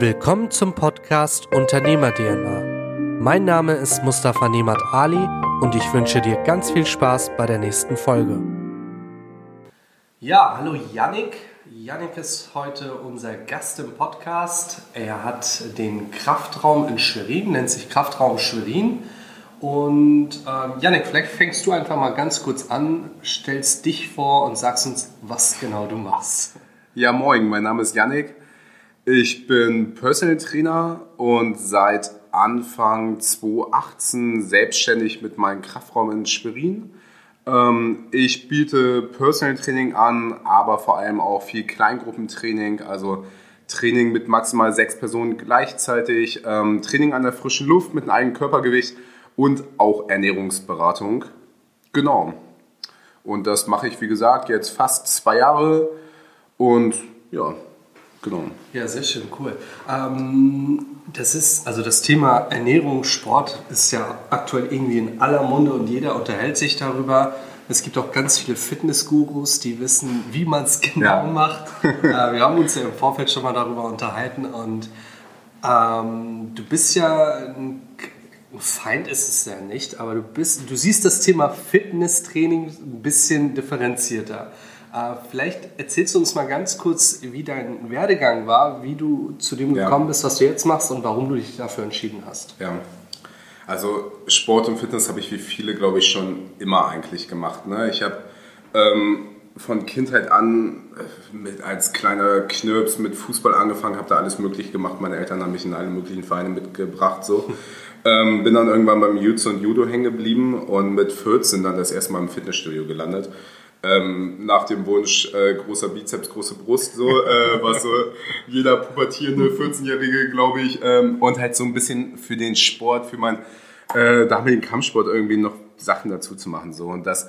Willkommen zum Podcast Unternehmer DNA. Mein Name ist Mustafa Nemat Ali und ich wünsche dir ganz viel Spaß bei der nächsten Folge. Ja, hallo Yannick. Yannick ist heute unser Gast im Podcast. Er hat den Kraftraum in Schwerin, nennt sich Kraftraum Schwerin. Und ähm, Yannick, vielleicht fängst du einfach mal ganz kurz an, stellst dich vor und sagst uns, was genau du machst. Ja, moin, mein Name ist Yannick. Ich bin Personal Trainer und seit Anfang 2018 selbstständig mit meinem Kraftraum in Schwerin. Ähm, ich biete Personal Training an, aber vor allem auch viel Kleingruppentraining, also Training mit maximal sechs Personen gleichzeitig, ähm, Training an der frischen Luft mit einem eigenen Körpergewicht und auch Ernährungsberatung. Genau. Und das mache ich, wie gesagt, jetzt fast zwei Jahre und ja, Genau. Ja, sehr schön, cool. Ähm, das ist, also das Thema Ernährung, Sport ist ja aktuell irgendwie in aller Munde und jeder unterhält sich darüber. Es gibt auch ganz viele Fitnessgurus, die wissen, wie man es genau ja. macht. äh, wir haben uns ja im Vorfeld schon mal darüber unterhalten und ähm, du bist ja ein Feind ist es ja nicht, aber du bist, du siehst das Thema Fitnesstraining ein bisschen differenzierter. Äh, vielleicht erzählst du uns mal ganz kurz, wie dein Werdegang war, wie du zu dem ja. gekommen bist, was du jetzt machst und warum du dich dafür entschieden hast. Ja, also Sport und Fitness habe ich wie viele, glaube ich, schon immer eigentlich gemacht. Ne? Ich habe ähm, von Kindheit an äh, mit, als kleiner Knirps mit Fußball angefangen, habe da alles möglich gemacht. Meine Eltern haben mich in alle möglichen Vereine mitgebracht. So. Ähm, bin dann irgendwann beim Jutsu und Judo hängen geblieben und mit 14 dann das erste Mal im Fitnessstudio gelandet ähm, nach dem Wunsch äh, großer Bizeps, große Brust, so, äh, was so jeder pubertierende 14-Jährige, glaube ich, ähm, und halt so ein bisschen für den Sport, für meinen äh, damaligen Kampfsport irgendwie noch Sachen dazu zu machen. So. Und das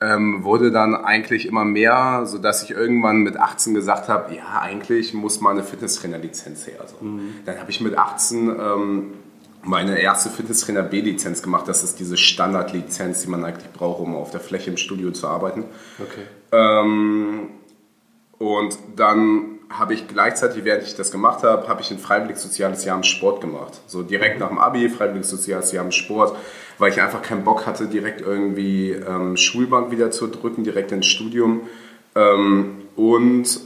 ähm, wurde dann eigentlich immer mehr, sodass ich irgendwann mit 18 gesagt habe, ja, eigentlich muss mal eine Fitnesstrainer-Lizenz her. So. Mhm. Dann habe ich mit 18 ähm, meine erste Fitnesstrainer B-Lizenz gemacht. Das ist diese Standardlizenz, die man eigentlich braucht, um auf der Fläche im Studio zu arbeiten. Okay. Ähm, und dann habe ich gleichzeitig, während ich das gemacht habe, habe ich ein freiwillig soziales Jahr im Sport gemacht. So direkt nach dem Abi, freiwillig soziales Jahr im Sport, weil ich einfach keinen Bock hatte, direkt irgendwie ähm, Schulbank wieder zu drücken, direkt ins Studium. Ähm, und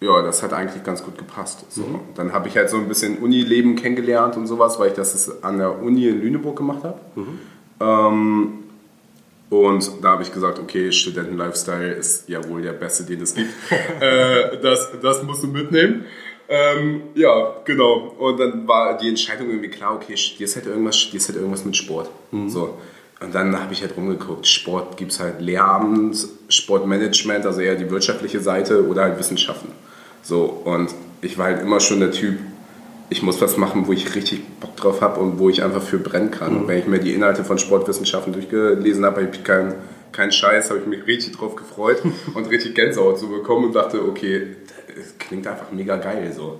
ja, das hat eigentlich ganz gut gepasst. So. Mhm. Dann habe ich halt so ein bisschen Unileben kennengelernt und sowas, weil ich das an der Uni in Lüneburg gemacht habe. Mhm. Ähm, und da habe ich gesagt, okay, Studenten-Lifestyle ist ja wohl der beste, den es gibt. äh, das, das musst du mitnehmen. Ähm, ja, genau. Und dann war die Entscheidung irgendwie klar, okay, studierst halt irgendwas, studierst halt irgendwas mit Sport. Mhm. So. Und dann habe ich halt rumgeguckt, Sport gibt es halt Lehramt, Sportmanagement, also eher die wirtschaftliche Seite oder halt Wissenschaften. So, und ich war halt immer schon der Typ, ich muss was machen, wo ich richtig Bock drauf habe und wo ich einfach für brennen kann. Mhm. Und wenn ich mir die Inhalte von Sportwissenschaften durchgelesen habe, habe ich keinen kein Scheiß, habe ich mich richtig drauf gefreut und richtig Gänsehaut zu bekommen und dachte, okay, das klingt einfach mega geil so.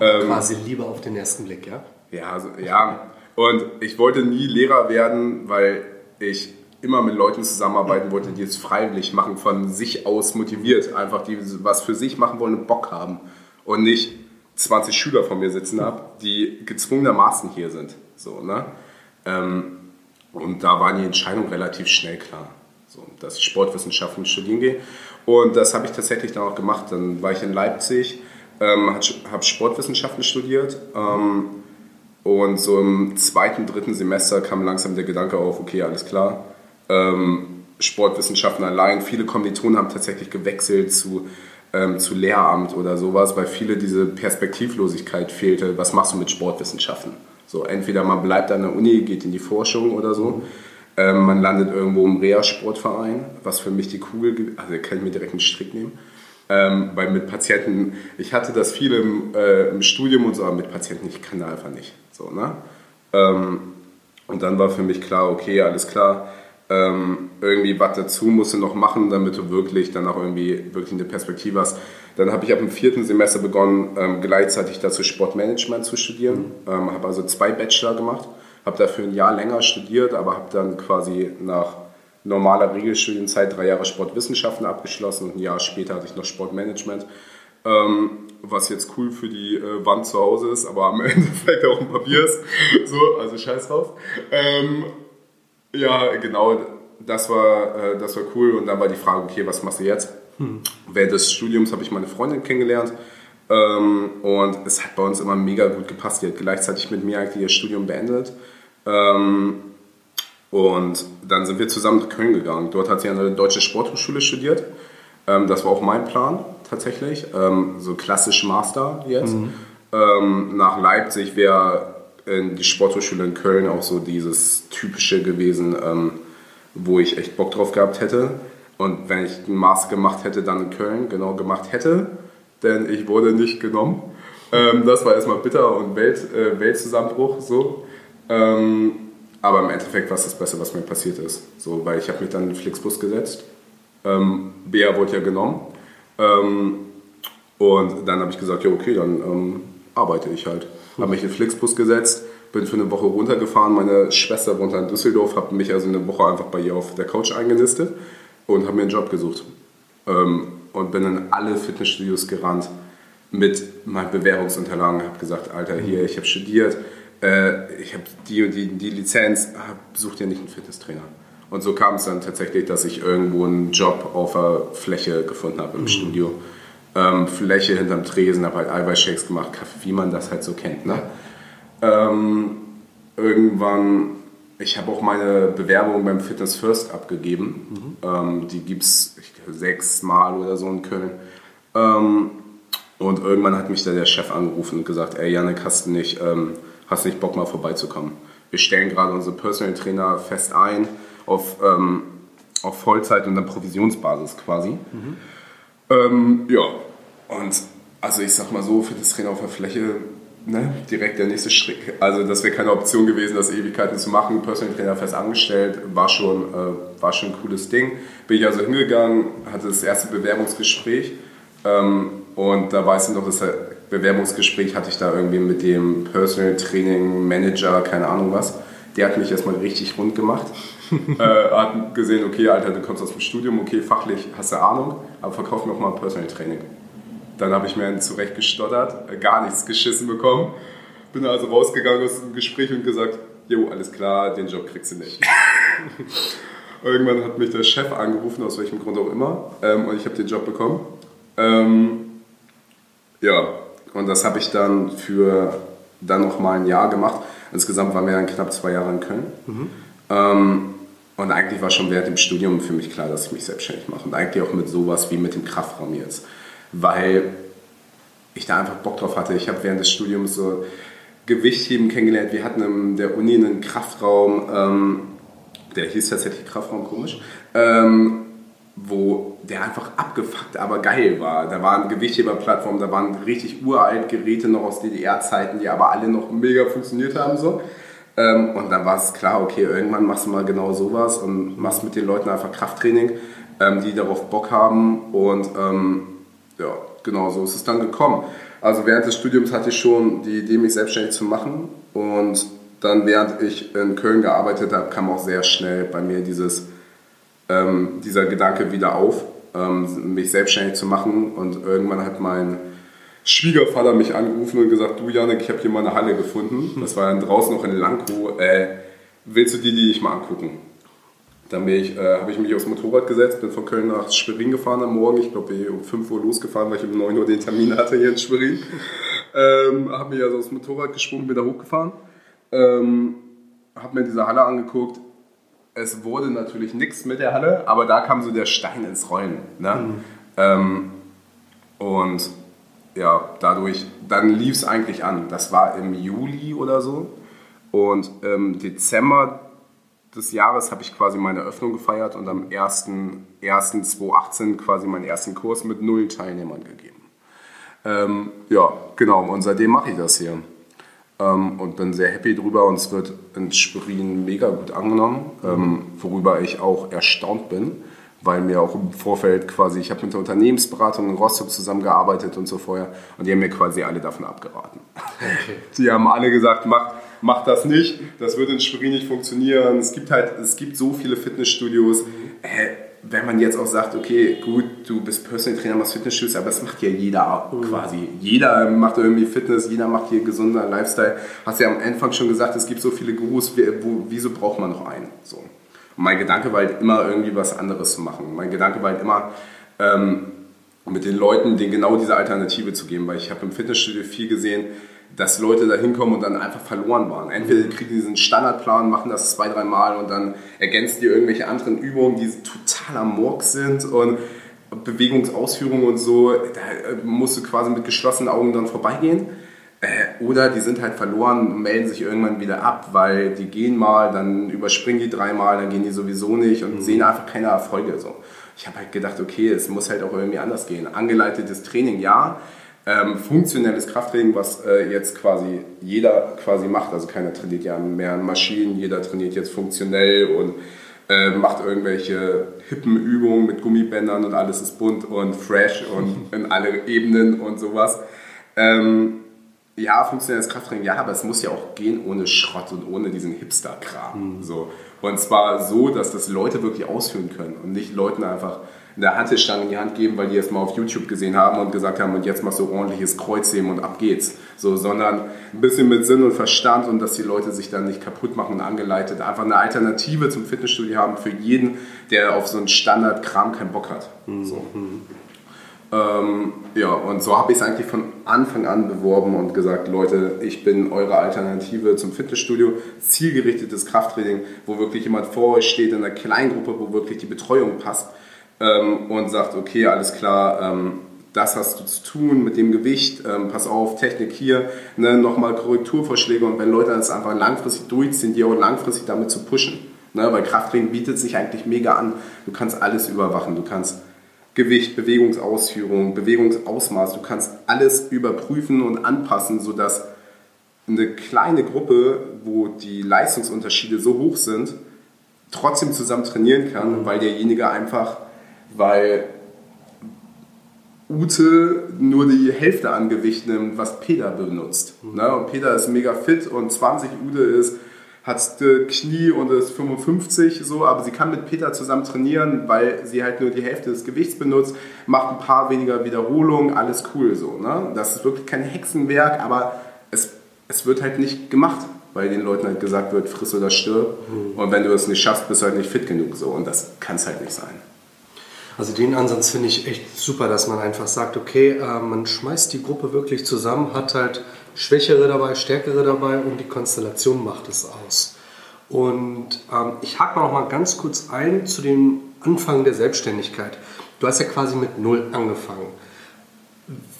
Ähm, Quasi Liebe auf den ersten Blick, ja? Ja, also, ja. Und ich wollte nie Lehrer werden, weil ich immer mit Leuten zusammenarbeiten wollte, die es freiwillig machen, von sich aus motiviert, einfach die was für sich machen wollen und Bock haben und nicht 20 Schüler von mir sitzen habe, die gezwungenermaßen hier sind. So, ne? Ähm, und da war die Entscheidung relativ schnell klar, so, dass ich Sportwissenschaften studieren gehe. Und das habe ich tatsächlich dann auch gemacht. Dann war ich in Leipzig, ähm, habe Sportwissenschaften studiert. Ähm, und so im zweiten, dritten Semester kam langsam der Gedanke auf, okay, alles klar, ähm, Sportwissenschaften allein. Viele Kommilitonen haben tatsächlich gewechselt zu, ähm, zu Lehramt oder sowas, weil viele diese Perspektivlosigkeit fehlte. Was machst du mit Sportwissenschaften? So, entweder man bleibt an der Uni, geht in die Forschung oder so. Ähm, man landet irgendwo im Reha-Sportverein, was für mich die Kugel, also kann ich mir direkt einen Strick nehmen. Ähm, weil mit Patienten, ich hatte das viel im, äh, im, Studium und so, aber mit Patienten, ich kann da einfach nicht. So, ne? Ähm, und dann war für mich klar, okay, alles klar, ähm, irgendwie was dazu musst du noch machen, damit du wirklich dann auch irgendwie wirklich eine Perspektive hast. Dann habe ich ab dem vierten Semester begonnen, ähm, gleichzeitig dazu Sportmanagement zu studieren. Mhm. Ähm, habe also zwei Bachelor gemacht, habe dafür ein Jahr länger studiert, aber habe dann quasi nach normaler Regelstudienzeit drei Jahre Sportwissenschaften abgeschlossen und ein Jahr später hatte ich noch Sportmanagement. Ähm, was jetzt cool für die äh, Wand zu Hause ist, aber am Endeffekt auch ein Papier ist. So, also scheiß drauf. Ähm, ja, genau, das war, äh, das war cool. Und dann war die Frage, okay, was machst du jetzt? Hm. Während des Studiums habe ich meine Freundin kennengelernt. Ähm, und es hat bei uns immer mega gut gepasst. Die hat gleichzeitig mit mir eigentlich ihr Studium beendet. Ähm, und dann sind wir zusammen nach Köln gegangen. Dort hat sie an der Deutschen Sporthochschule studiert. Ähm, das war auch mein Plan tatsächlich. So klassisch Master jetzt. Mhm. Nach Leipzig wäre die Sporthochschule in Köln auch so dieses typische gewesen, ähm, wo ich echt Bock drauf gehabt hätte. Und wenn ich einen Master gemacht hätte, dann in Köln genau gemacht hätte, denn ich wurde nicht genommen. Ähm, das war erstmal bitter und Welt, äh, Weltzusammenbruch so. Ähm, aber im Endeffekt war es das Beste, was mir passiert ist. So, weil ich habe mich dann in den Flixbus gesetzt. Ähm, Bea wurde ja genommen. Ähm, und dann habe ich gesagt, ja okay, dann ähm, arbeite ich halt. Habe mich in den Flixbus gesetzt, bin für eine Woche runtergefahren. Meine Schwester wohnt in Düsseldorf, habe mich also eine Woche einfach bei ihr auf der Couch eingenistet und habe mir einen Job gesucht. Ähm, und bin in alle Fitnessstudios gerannt mit meinen Bewerbungsunterlagen. Habe gesagt, Alter, hier, ich habe studiert, äh, ich habe die und die, die Lizenz, such dir nicht einen Fitnesstrainer. Und so kam es dann tatsächlich, dass ich irgendwo einen Job auf der Fläche gefunden habe im mhm. Studio. Ähm, Fläche hinterm Tresen, habe halt Eiweißshakes gemacht, Kaffee, wie man das halt so kennt. Ne? Ähm, irgendwann, ich habe auch meine Bewerbung beim Fitness First abgegeben. Mhm. Ähm, die gibt es sechs Mal oder so in Köln. Ähm, und irgendwann hat mich da der Chef angerufen und gesagt, ey Janik, hast du nicht, ähm, hast nicht Bock mal vorbeizukommen? Wir stellen gerade unsere Personal Trainer fest ein auf, ähm, auf Vollzeit und dann Provisionsbasis quasi. Mhm. Ähm, ja, und also ich sag mal so, für das Trainer auf der Fläche ne, direkt der nächste Schritt. Also das wäre keine Option gewesen, das Ewigkeiten zu machen. Personal Trainer fest angestellt, war schon, äh, war schon ein cooles Ding. Bin ich also hingegangen, hatte das erste Bewerbungsgespräch ähm, und da weiß ich noch, das Bewerbungsgespräch hatte ich da irgendwie mit dem Personal Training Manager, keine Ahnung was. Der hat mich erstmal richtig rund gemacht. Äh, hat gesehen, okay, Alter, du kommst aus dem Studium, okay, fachlich hast du Ahnung, aber verkauf mir auch mal Personal Training. Dann habe ich mir zurecht gestottert, äh, gar nichts geschissen bekommen. Bin also rausgegangen aus dem Gespräch und gesagt, jo, alles klar, den Job kriegst du nicht. Irgendwann hat mich der Chef angerufen, aus welchem Grund auch immer, ähm, und ich habe den Job bekommen. Ähm, ja, und das habe ich dann für dann noch mal ein Jahr gemacht. Insgesamt waren wir dann knapp zwei Jahre in Köln. Mhm. Ähm, und eigentlich war schon während dem Studium für mich klar, dass ich mich selbstständig mache. Und eigentlich auch mit sowas wie mit dem Kraftraum jetzt. Weil ich da einfach Bock drauf hatte. Ich habe während des Studiums so Gewichtheben kennengelernt. Wir hatten in der Uni einen Kraftraum, ähm, der hieß tatsächlich Kraftraum, komisch, ähm, wo der einfach abgefuckt, aber geil war. Da waren Gewichtheberplattformen, da waren richtig uralt Geräte noch aus DDR-Zeiten, die aber alle noch mega funktioniert haben. So. Ähm, und dann war es klar, okay, irgendwann machst du mal genau sowas und machst mit den Leuten einfach Krafttraining, ähm, die darauf Bock haben. Und ähm, ja, genau so ist es dann gekommen. Also während des Studiums hatte ich schon die Idee, mich selbstständig zu machen. Und dann, während ich in Köln gearbeitet habe, kam auch sehr schnell bei mir dieses, ähm, dieser Gedanke wieder auf, ähm, mich selbstständig zu machen. Und irgendwann hat mein Schwiegervater mich angerufen und gesagt, du Janik, ich habe hier mal eine Halle gefunden. Das war dann draußen noch in Lankow. Äh, willst du die, die dich mal angucken? Dann äh, habe ich mich aufs Motorrad gesetzt, bin von Köln nach Schwerin gefahren am Morgen. Ich glaube, ich um 5 Uhr losgefahren, weil ich um 9 Uhr den Termin hatte hier in Schwerin. Ähm, habe mich also aufs Motorrad geschwungen, bin da hochgefahren. Ähm, habe mir diese Halle angeguckt. Es wurde natürlich nichts mit der Halle, aber da kam so der Stein ins Rollen. Ne? Mhm. Ähm, und ja, dadurch, dann lief es eigentlich an. Das war im Juli oder so. Und im Dezember des Jahres habe ich quasi meine Eröffnung gefeiert und am 1.1.2018 quasi meinen ersten Kurs mit null Teilnehmern gegeben. Ähm, ja, genau, und seitdem mache ich das hier. Ähm, und bin sehr happy drüber und es wird in Schwerin mega gut angenommen, ähm, worüber ich auch erstaunt bin weil mir auch im Vorfeld quasi, ich habe mit der Unternehmensberatung in Rostock zusammengearbeitet und so vorher und die haben mir quasi alle davon abgeraten. Okay. Die haben alle gesagt, mach, mach das nicht, das wird in Schwerin nicht funktionieren. Es gibt halt, es gibt so viele Fitnessstudios. Mhm. Äh, wenn man jetzt auch sagt, okay, gut, du bist Personal Trainer, machst Fitnessstudios, aber das macht ja jeder mhm. quasi. Jeder macht irgendwie Fitness, jeder macht hier gesunder Lifestyle. Hast ja am Anfang schon gesagt, es gibt so viele Gurus, wieso braucht man noch einen? So. Und mein Gedanke war halt immer irgendwie was anderes zu machen. Mein Gedanke war halt immer, ähm, mit den Leuten denen genau diese Alternative zu geben, weil ich habe im Fitnessstudio viel gesehen, dass Leute da hinkommen und dann einfach verloren waren. Entweder kriegen die diesen Standardplan, machen das zwei, drei Mal und dann ergänzen die irgendwelche anderen Übungen, die total am Morg sind und Bewegungsausführungen und so, da musst du quasi mit geschlossenen Augen dann vorbeigehen. Äh, oder die sind halt verloren, melden sich irgendwann wieder ab, weil die gehen mal, dann überspringen die dreimal, dann gehen die sowieso nicht und mhm. sehen einfach keine Erfolge. So. Ich habe halt gedacht, okay, es muss halt auch irgendwie anders gehen. Angeleitetes Training, ja, ähm, funktionelles Krafttraining, was äh, jetzt quasi jeder quasi macht. Also keiner trainiert ja mehr an Maschinen, jeder trainiert jetzt funktionell und äh, macht irgendwelche hippen Übungen mit Gummibändern und alles ist bunt und fresh und in alle Ebenen und sowas. Ähm, ja, funktionelles Krafttraining, ja, aber es muss ja auch gehen ohne Schrott und ohne diesen Hipster-Kram. Mhm. So. Und zwar so, dass das Leute wirklich ausführen können und nicht Leuten einfach eine Hantelstange in die Hand geben, weil die es mal auf YouTube gesehen haben und gesagt haben, und jetzt machst du ordentliches Kreuzheben und ab geht's. So, sondern ein bisschen mit Sinn und Verstand und dass die Leute sich dann nicht kaputt machen und angeleitet einfach eine Alternative zum Fitnessstudio haben für jeden, der auf so einen Standardkram keinen Bock hat. Mhm. So. Ähm, ja, und so habe ich es eigentlich von Anfang an beworben und gesagt, Leute, ich bin eure Alternative zum Fitnessstudio, zielgerichtetes Krafttraining, wo wirklich jemand vor euch steht in einer Kleingruppe, wo wirklich die Betreuung passt ähm, und sagt, okay, alles klar, ähm, das hast du zu tun mit dem Gewicht, ähm, pass auf, Technik hier, ne, nochmal Korrekturvorschläge und wenn Leute das einfach langfristig durchziehen, die auch langfristig damit zu pushen. Ne, weil Krafttraining bietet sich eigentlich mega an. Du kannst alles überwachen, du kannst Gewicht, Bewegungsausführung, Bewegungsausmaß, du kannst alles überprüfen und anpassen, sodass eine kleine Gruppe, wo die Leistungsunterschiede so hoch sind, trotzdem zusammen trainieren kann, weil derjenige einfach weil Ute nur die Hälfte an Gewicht nimmt, was Peter benutzt. Mhm. Ne? Und Peter ist mega fit und 20, Ute ist, hat Knie und ist 55 so, aber sie kann mit Peter zusammen trainieren, weil sie halt nur die Hälfte des Gewichts benutzt, macht ein paar weniger Wiederholungen, alles cool so. Ne? Das ist wirklich kein Hexenwerk, aber es, es wird halt nicht gemacht, weil den Leuten halt gesagt wird, friss oder stirb. Mhm. Und wenn du es nicht schaffst, bist du halt nicht fit genug so. Und das kann es halt nicht sein. Also den Ansatz finde ich echt super, dass man einfach sagt, okay, äh, man schmeißt die Gruppe wirklich zusammen, hat halt Schwächere dabei, Stärkere dabei und die Konstellation macht es aus. Und ähm, ich hake noch mal ganz kurz ein zu dem Anfang der Selbstständigkeit. Du hast ja quasi mit Null angefangen.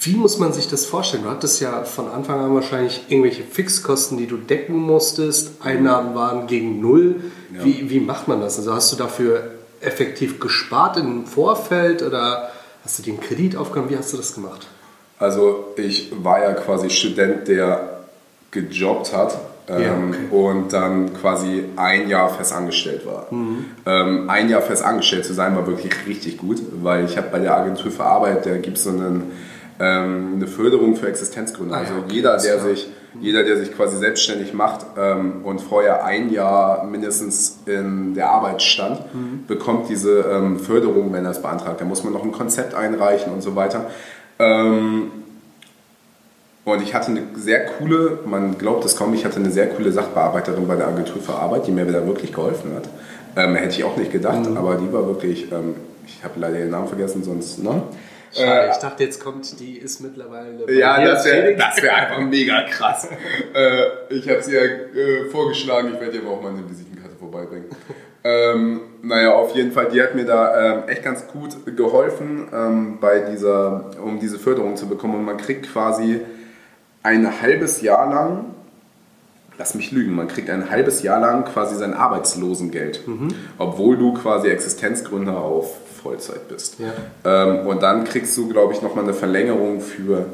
Wie muss man sich das vorstellen? Du hattest ja von Anfang an wahrscheinlich irgendwelche Fixkosten, die du decken musstest. Einnahmen waren gegen Null. Ja. Wie, wie macht man das? Also hast du dafür effektiv gespart im Vorfeld oder hast du den Kredit aufgenommen? Wie hast du das gemacht? Also ich war ja quasi Student, der gejobbt hat ähm, ja, okay. und dann quasi ein Jahr fest angestellt war. Mhm. Ähm, ein Jahr fest angestellt zu sein war wirklich richtig gut, weil ich habe bei der Agentur für Arbeit, da gibt es so einen, ähm, eine Förderung für Existenzgründer. Ah, ja, also jeder, der sich jeder, der sich quasi selbstständig macht ähm, und vorher ein Jahr mindestens in der Arbeit stand, mhm. bekommt diese ähm, Förderung, wenn er es beantragt. Da muss man noch ein Konzept einreichen und so weiter. Ähm, und ich hatte eine sehr coole, man glaubt es kaum, ich hatte eine sehr coole Sachbearbeiterin bei der Agentur für Arbeit, die mir da wirklich geholfen hat. Ähm, hätte ich auch nicht gedacht, mhm. aber die war wirklich, ähm, ich habe leider den Namen vergessen, sonst, ne? Schade, äh, ich dachte, jetzt kommt, die ist mittlerweile. Ja, das wäre wär einfach mega krass. äh, ich habe sie ja äh, vorgeschlagen, ich werde ihr aber auch mal eine Visitenkarte vorbeibringen. ähm, naja, auf jeden Fall, die hat mir da ähm, echt ganz gut geholfen, ähm, bei dieser, um diese Förderung zu bekommen. Und man kriegt quasi ein halbes Jahr lang lass mich lügen, man kriegt ein halbes Jahr lang quasi sein Arbeitslosengeld, mhm. obwohl du quasi Existenzgründer auf Vollzeit bist. Ja. Ähm, und dann kriegst du, glaube ich, nochmal eine Verlängerung für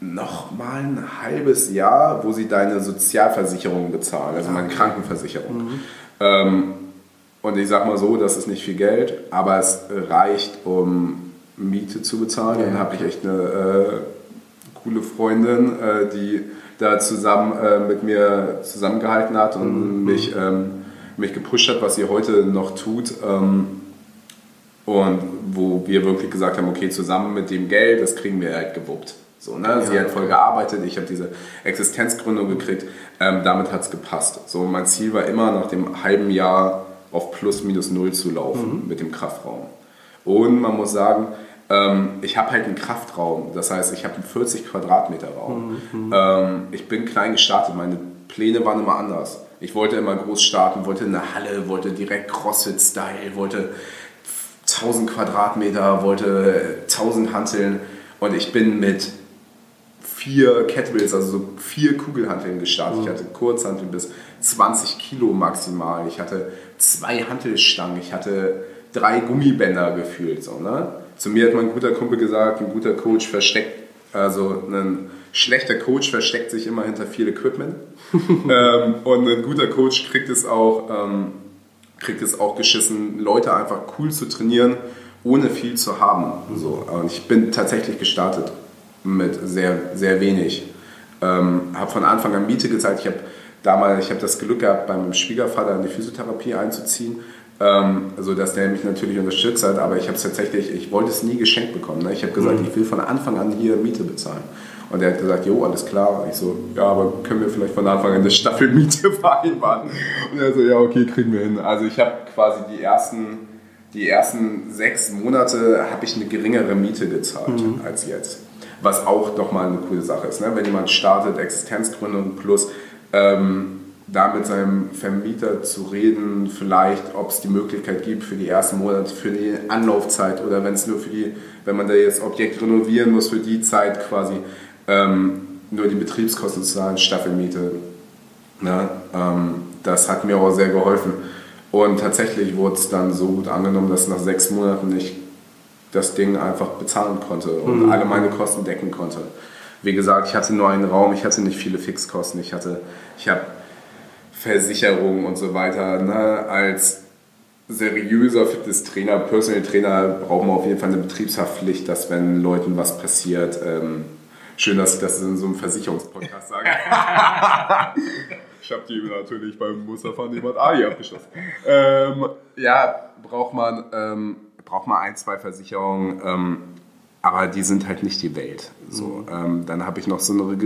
nochmal ein halbes Jahr, wo sie deine Sozialversicherung bezahlen, also meine Krankenversicherung. Mhm. Ähm, und ich sag mal so, das ist nicht viel Geld, aber es reicht, um Miete zu bezahlen. Ja. Dann habe ich echt eine äh, coole Freundin, äh, die da zusammen äh, mit mir zusammengehalten hat und mhm. mich, ähm, mich gepusht hat, was sie heute noch tut. Ähm, Und wo wir wirklich gesagt haben, okay, zusammen mit dem Geld, das kriegen wir halt gewuppt. So, ne? Sie hat voll gearbeitet, ich habe diese Existenzgründung gekriegt, ähm, damit hat es gepasst. So, mein Ziel war immer, nach dem halben Jahr auf plus minus null zu laufen mhm. mit dem Kraftraum. Und man muss sagen, ähm, ich habe halt einen Kraftraum, das heißt, ich habe einen 40 Quadratmeter Raum. Mhm. Ähm, ich bin klein gestartet, meine Pläne waren immer anders. Ich wollte immer groß starten, wollte eine Halle, wollte direkt CrossFit-Style, wollte 1000 Quadratmeter, wollte 1000 Hanteln und ich bin mit vier Kettlebells, also so vier Kugelhanteln gestartet. Mhm. Ich hatte Kurzhanteln bis 20 Kilo maximal. Ich hatte zwei Hantelstangen. Ich hatte drei Gummibänder gefühlt. So, ne? Zu mir hat mein guter Kumpel gesagt, ein guter Coach versteckt, also ein schlechter Coach versteckt sich immer hinter viel Equipment. ähm, und ein guter Coach kriegt es auch, ähm, kriegt es auch geschissen, Leute einfach cool zu trainieren, ohne viel zu haben. So. Und ich bin tatsächlich gestartet mit sehr, sehr wenig. Ähm, habe von Anfang an Miete gezahlt. Ich habe damals, ich habe das Glück gehabt, beim Schwiegervater in die Physiotherapie einzuziehen. Ähm, also dass der mich natürlich unterstützt hat, aber ich habe es tatsächlich, ich wollte es nie geschenkt bekommen. Ne? Ich habe gesagt, mhm. ich will von Anfang an hier Miete bezahlen. Und er hat gesagt, jo, alles klar. Und ich so, ja, aber können wir vielleicht von Anfang an eine Staffelmiete vereinbaren? Und er so, ja, okay, kriegen wir hin. Also ich habe quasi die ersten, die ersten sechs Monate habe ich eine geringere Miete gezahlt mhm. als jetzt. Was auch nochmal eine coole Sache ist. Ne? Wenn jemand startet, Existenzgründung plus ähm, da mit seinem Vermieter zu reden, vielleicht, ob es die Möglichkeit gibt für die ersten Monate, für die Anlaufzeit oder wenn es nur für die, wenn man da jetzt Objekt renovieren muss, für die Zeit quasi ähm, nur die Betriebskosten zu zahlen, Staffelmiete. Ne? Ähm, das hat mir auch sehr geholfen. Und tatsächlich wurde es dann so gut angenommen, dass nach sechs Monaten ich das Ding einfach bezahlen konnte und mhm. alle meine Kosten decken konnte. Wie gesagt, ich hatte nur einen Raum, ich hatte nicht viele Fixkosten, ich hatte, ich habe Versicherungen und so weiter. Ne? Als seriöser Fitnesstrainer, Personal Trainer braucht man auf jeden Fall eine Betriebshaftpflicht, dass wenn Leuten was passiert, ähm, schön, dass ich das in so einem Versicherungspodcast sage. ich habe die natürlich beim Mustafa Nemat Ali abgeschlossen. Ähm, ja, braucht man, ähm, braucht man ein, zwei Versicherungen, ähm, aber die sind halt nicht die Welt. So, mhm. ähm, dann habe ich noch so eine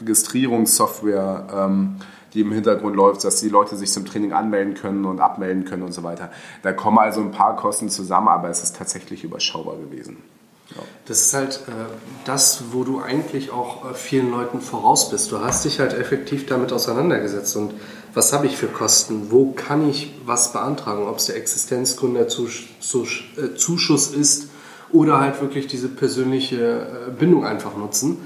Registrierungssoftware ähm, die im Hintergrund läuft, dass die Leute sich zum Training anmelden können und abmelden können und so weiter. Da kommen also ein paar Kosten zusammen, aber es ist tatsächlich überschaubar gewesen. Das ist halt äh, das, wo du eigentlich auch äh, vielen Leuten voraus bist. Du hast dich halt effektiv damit auseinandergesetzt und was habe ich für Kosten? Wo kann ich was beantragen? Ob es der Existenzgründerzuschuss äh, ist oder halt wirklich diese persönliche äh, Bindung einfach nutzen.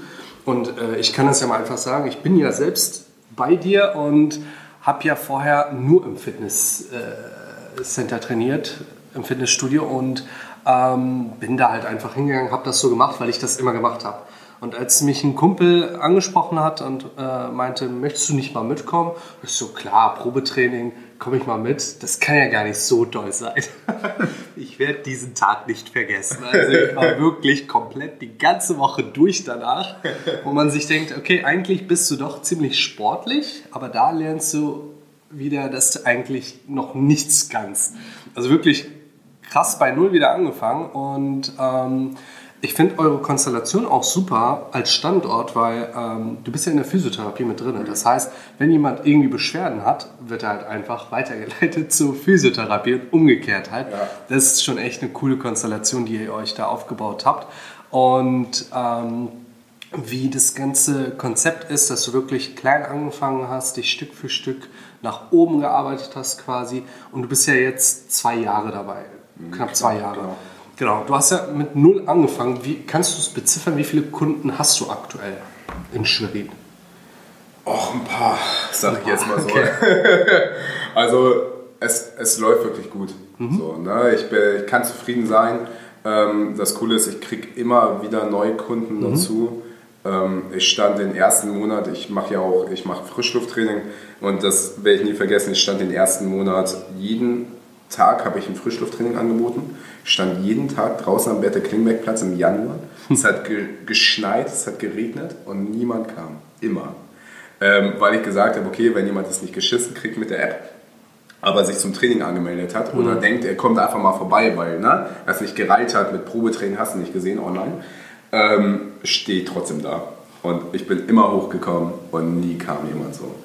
Und äh, ich kann das ja mal einfach sagen, ich bin ja selbst bei dir und habe ja vorher nur im Fitnesscenter trainiert, im Fitnessstudio und ähm, bin da halt einfach hingegangen, habe das so gemacht, weil ich das immer gemacht habe. Und als mich ein Kumpel angesprochen hat und äh, meinte, möchtest du nicht mal mitkommen? Ich so, klar, Probetraining, komme ich mal mit. Das kann ja gar nicht so doll sein. ich werde diesen Tag nicht vergessen. Also ich war wirklich komplett die ganze Woche durch danach, wo man sich denkt, okay, eigentlich bist du doch ziemlich sportlich, aber da lernst du wieder, dass du eigentlich noch nichts kannst. Also wirklich krass bei Null wieder angefangen und ähm, ich finde eure Konstellation auch super als Standort, weil ähm, du bist ja in der Physiotherapie mit drin. Das heißt, wenn jemand irgendwie Beschwerden hat, wird er halt einfach weitergeleitet zur Physiotherapie und umgekehrt halt. Ja. Das ist schon echt eine coole Konstellation, die ihr euch da aufgebaut habt. Und ähm, wie das ganze Konzept ist, dass du wirklich klein angefangen hast, dich Stück für Stück nach oben gearbeitet hast quasi. Und du bist ja jetzt zwei Jahre dabei, knapp zwei Jahre. Genau. Genau, du hast ja mit null angefangen. Wie kannst du es beziffern? Wie viele Kunden hast du aktuell in Schwerin? Och, ein paar, sag ich jetzt mal so. Okay. also es, es läuft wirklich gut. Mhm. So, ne? ich, bin, ich kann zufrieden sein. Ähm, das Coole ist, ich kriege immer wieder neue Kunden mhm. dazu. Ähm, ich stand den ersten Monat, ich mache ja auch, ich mache Frischlufttraining und das werde ich nie vergessen, ich stand den ersten Monat jeden Tag habe ich ein Frischlufttraining angeboten. Ich stand jeden Tag draußen am Berthe Klingbeck-Platz im Januar. Es hat ge geschneit, es hat geregnet und niemand kam. Immer. Ähm, weil ich gesagt habe, okay, wenn jemand das nicht geschissen kriegt mit der App, aber sich zum Training angemeldet hat oder denkt, er kommt einfach mal vorbei, weil ne, er es nicht gereilt hat mit Probetraining, hast du nicht gesehen online, ähm, steht trotzdem da. Und ich bin immer hochgekommen und nie kam jemand so.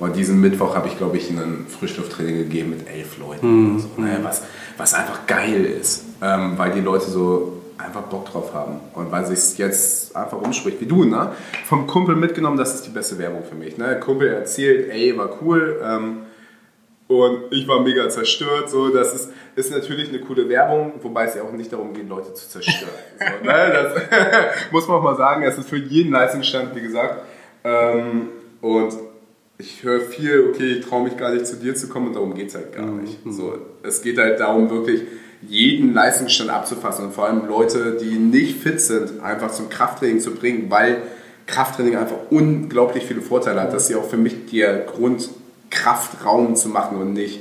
Und diesen Mittwoch habe ich, glaube ich, ein Frischlufttraining gegeben mit elf Leuten. Mhm. So, ne, was, was einfach geil ist, ähm, weil die Leute so einfach Bock drauf haben. Und weil sich es jetzt einfach umspricht, wie du, ne? Vom Kumpel mitgenommen, das ist die beste Werbung für mich. Ne? Der Kumpel erzählt, ey, war cool. Ähm, und ich war mega zerstört. So, das ist, ist natürlich eine coole Werbung, wobei es ja auch nicht darum geht, Leute zu zerstören. so, ne? Das muss man auch mal sagen. Es ist für jeden Leistungsstand, wie gesagt. Ähm, und ich höre viel, okay, ich traue mich gar nicht zu dir zu kommen und darum geht es halt gar nicht. So, es geht halt darum, wirklich jeden Leistungsstand abzufassen und vor allem Leute, die nicht fit sind, einfach zum Krafttraining zu bringen, weil Krafttraining einfach unglaublich viele Vorteile hat. Das ist ja auch für mich der Grund, Kraftraum zu machen und nicht,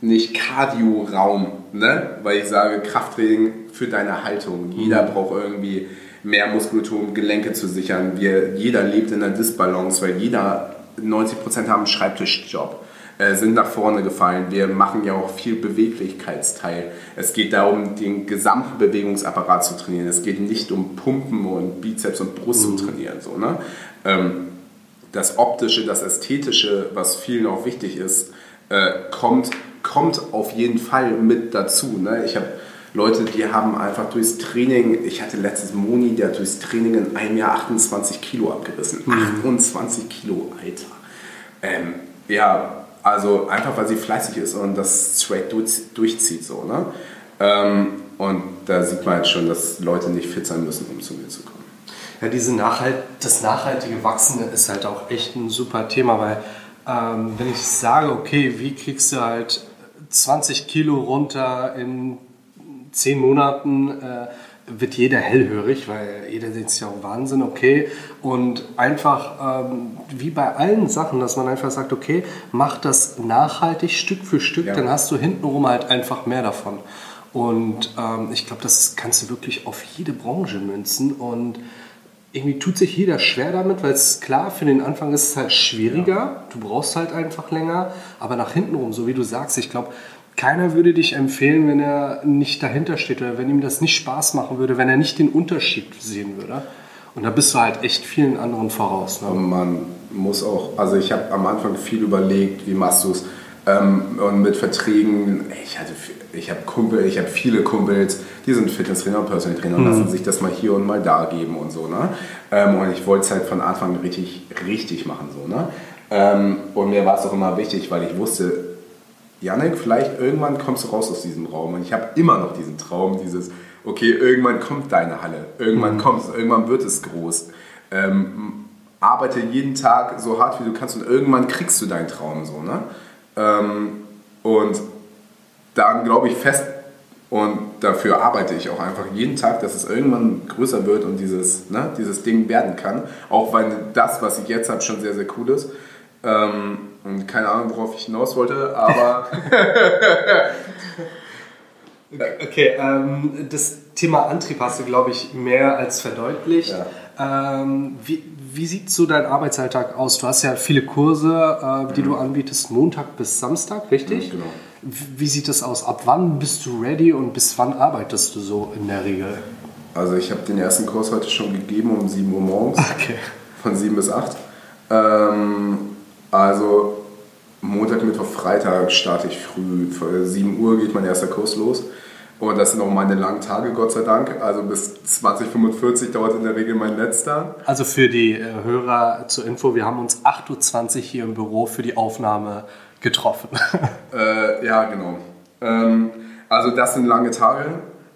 nicht Cardio-Raum. Ne? Weil ich sage, Krafttraining für deine Haltung. Jeder braucht irgendwie mehr Muskulatur, um Gelenke zu sichern. Wir, jeder lebt in einer Disbalance, weil jeder, 90% haben einen Schreibtischjob äh, sind nach vorne gefallen. Wir machen ja auch viel Beweglichkeitsteil. Es geht darum, den gesamten Bewegungsapparat zu trainieren. Es geht nicht um Pumpen und Bizeps und Brust zu trainieren. So, ne? Ähm, das Optische, das Ästhetische, was vielen auch wichtig ist, äh, kommt, kommt auf jeden Fall mit dazu. Ne? Ich habe Leute, die haben einfach durchs Training, ich hatte letztes Moni, der durchs Training in einem Jahr 28 Kilo abgerissen. 28 Kilo, Alter. Ähm, ja, also einfach, weil sie fleißig ist und das straight durch, durchzieht. So, ne? Ähm, und da sieht man halt schon, dass Leute nicht fit sein müssen, um zu mir zu kommen. Ja, diese Nachhalt, das nachhaltige Wachsen ist halt auch echt ein super Thema, weil ähm, wenn ich sage, okay, wie kriegst du halt 20 Kilo runter in 10 Monaten, äh, wird jeder hellhörig, weil jeder sieht ja auch Wahnsinn, okay. Und einfach ähm, wie bei allen Sachen, dass man einfach sagt, okay, mach das nachhaltig Stück für Stück, Ja. dann hast du hintenrum halt einfach mehr davon. Und ähm, ich glaube, das kannst du wirklich auf jede Branche münzen. Und irgendwie tut sich jeder schwer damit, weil es klar, für den Anfang ist es halt schwieriger. Du brauchst halt einfach länger. Aber nach hintenrum, so wie du sagst, ich glaube, keiner würde dich empfehlen, wenn er nicht dahinter steht oder wenn ihm das nicht Spaß machen würde, wenn er nicht den Unterschied sehen würde. Und da bist du halt echt vielen anderen voraus. Ne? Und man muss auch, also ich habe am Anfang viel überlegt, wie machst du es. Ähm, und mit Verträgen, ich hatte, ich habe Kumpel, ich habe viele Kumpels, die sind Fitnesstrainer und Personal Trainer und lassen sich das mal hier und mal da geben und so. Ne? Ähm, und ich wollte es halt von Anfang an richtig, richtig machen. So, ne? ähm, und mir war es auch immer wichtig, weil ich wusste, Janik, vielleicht irgendwann kommst du raus aus diesem Raum. Und ich habe immer noch diesen Traum, dieses, okay, irgendwann kommt deine Halle, irgendwann kommt es, irgendwann wird es groß. Ähm, arbeite jeden Tag so hart wie du kannst und irgendwann kriegst du deinen Traum so. Ne? Ähm, und dann glaube ich fest und dafür arbeite ich auch einfach jeden Tag, dass es irgendwann größer wird und dieses, ne, dieses Ding werden kann. Auch weil das, was ich jetzt habe, schon sehr, sehr cool ist. Ähm, und keine Ahnung, worauf ich hinaus wollte, aber Okay, ähm, das Thema Antrieb hast du, glaube ich, mehr als verdeutlicht. Ähm, wie, wie sieht so dein Arbeitsalltag aus? Du hast ja viele Kurse, äh, die du anbietest, Montag bis Samstag, richtig? Mhm, genau. Wie wie sieht das aus? Ab wann bist du ready und bis wann arbeitest du so in der Regel? also ich habe den ersten Kurs heute schon gegeben um 7 Uhr morgens. Okay. von 7 bis 8. Ähm, also Montag, Mittwoch, Freitag starte ich früh. Vor 7 Uhr geht mein erster Kurs los. Und das sind auch meine langen Tage, Gott sei Dank. Also bis 2045 dauert in der Regel mein letzter. Also für die äh, Hörer zur Info, wir haben uns 8.20 Uhr hier im Büro für die Aufnahme getroffen. Äh, ja, genau. Ähm, also das sind lange Tage.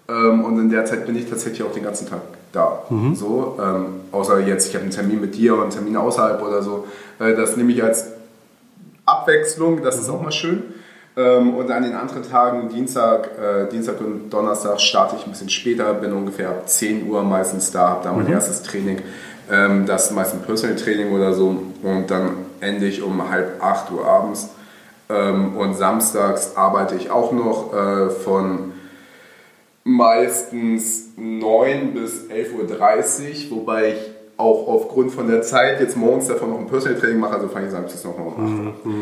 Ähm, und in der Zeit bin ich tatsächlich auch den ganzen Tag da. So, ähm, außer jetzt, ich habe einen Termin mit dir oder einen Termin außerhalb oder so. Äh, das nehme ich als Abwechslung, das ist auch mal schön. Ähm, und an den anderen Tagen, Dienstag, äh, Dienstag und Donnerstag, starte ich ein bisschen später, bin ungefähr ab 10 Uhr meistens da, habe da mein erstes Training. Ähm, das ist meist ein Personal Training oder so. Und dann ende ich um halb 8 Uhr abends. Ähm, und samstags arbeite ich auch noch äh, von meistens 9 bis 11.30 Uhr, wobei ich auch aufgrund von der Zeit jetzt morgens davon noch ein Personal Training mache, also fange ich samstags noch mal um 8 Uhr.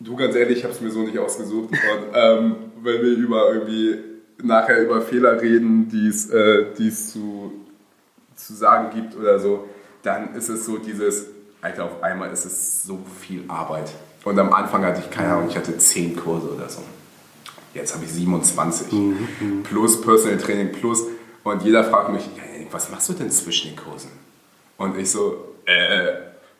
Du, ganz ehrlich, ich habe es mir so nicht ausgesucht. Und ähm, wenn wir über irgendwie nachher über Fehler reden, die es äh, zu, zu sagen gibt oder so, dann ist es so dieses, Alter, auf einmal ist es so viel Arbeit. Und am Anfang hatte ich keine Ahnung, ich hatte 10 Kurse oder so. Jetzt habe ich 27. Mhm. Plus Personal Training plus. Und jeder fragt mich, was machst du denn zwischen den Kursen? Und ich so, äh,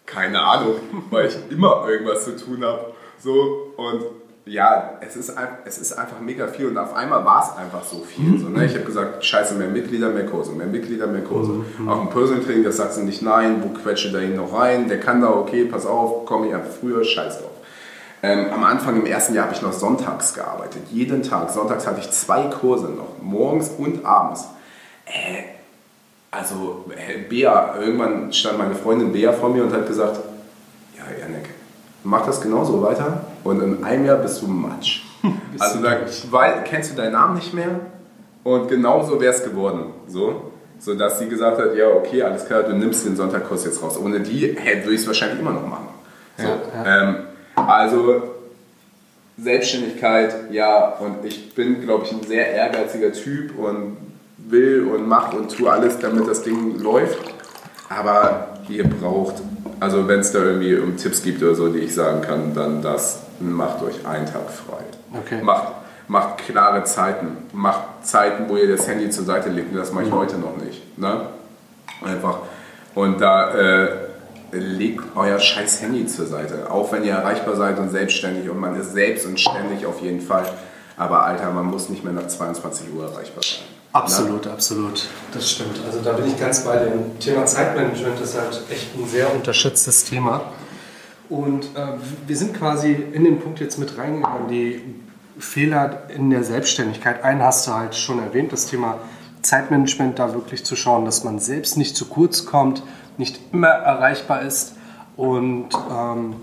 keine Ahnung, weil ich immer irgendwas zu tun habe. So, und ja, es ist, es ist einfach mega viel und auf einmal war es einfach so viel. So, ne? Ich habe gesagt, scheiße, mehr Mitglieder, mehr Kurse, mehr Mitglieder, mehr Kurse. Mhm. Auch im Personal Training, das sagst du nicht, nein, wo quetsche da ihn noch rein, der kann da, okay, pass auf, komme ich einfach früher, scheiß drauf. Ähm, am Anfang im ersten Jahr habe ich noch sonntags gearbeitet, jeden Tag. Sonntags hatte ich zwei Kurse noch, morgens und abends. Äh, also äh, Bea, irgendwann stand meine Freundin Bea vor mir und hat gesagt, ja Janik, mach das genauso weiter und in einem Jahr bist du Matsch. bist also da weil, kennst du deinen Namen nicht mehr und genauso wäre es geworden. So, so dass sie gesagt hat, ja okay, alles klar, du nimmst den Sonntagkurs jetzt raus. Ohne die hey, würde ich es wahrscheinlich immer noch machen. So, ja, ja. Ähm, also Selbstständigkeit, ja, und ich bin, glaube ich, ein sehr ehrgeiziger Typ und will und mache und tue alles, damit das Ding läuft. Aber ihr braucht, also wenn es da irgendwie um Tipps gibt oder so, die ich sagen kann, dann das, macht euch einen Tag frei. Okay. Macht, macht klare Zeiten. Macht Zeiten, wo ihr das Handy zur Seite legt. Und das mache ich mhm. heute noch nicht. Ne? Einfach. Und da äh, legt euer scheiß Handy zur Seite. Auch wenn ihr erreichbar seid und selbstständig und man ist selbst und ständig auf jeden Fall. Aber Alter, man muss nicht mehr nach 22 Uhr erreichbar sein. Absolut, Na? absolut. Das stimmt. Also da bin ich ganz bei dem Thema Zeitmanagement. Das ist halt echt ein sehr unterschätztes Thema. Und äh, wir sind quasi in den Punkt jetzt mit reingegangen, die Fehler in der Selbstständigkeit. Einen hast du halt schon erwähnt, das Thema Zeitmanagement, da wirklich zu schauen, dass man selbst nicht zu kurz kommt, nicht immer erreichbar ist und ähm,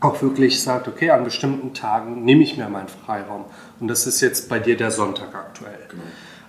auch wirklich sagt, okay, an bestimmten Tagen nehme ich mir meinen Freiraum. Und das ist jetzt bei dir der Sonntag aktuell. Genau.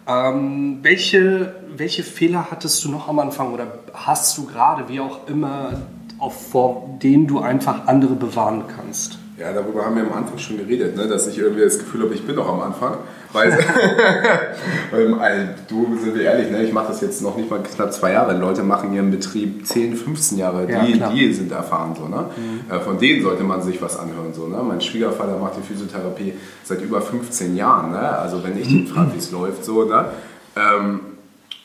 Ähm, welche, welche Fehler hattest du noch am Anfang oder hast du gerade, wie auch immer, auf, vor denen du einfach andere bewahren kannst? Ja, darüber haben wir am Anfang schon geredet, ne? dass ich irgendwie das Gefühl habe, ich bin noch am Anfang. Weil, weil du, sind wir ehrlich, ne? ich mache das jetzt noch nicht mal knapp zwei Jahre. Leute machen ihren Betrieb 10, 15 Jahre, die, ja, die sind erfahren. So, ne? Mhm. Äh, von denen sollte man sich was anhören. So, ne? Mein Schwiegervater macht die Physiotherapie seit über 15 Jahren. Ne? Also wenn ich den frage, wie es läuft, so, ne? Ähm,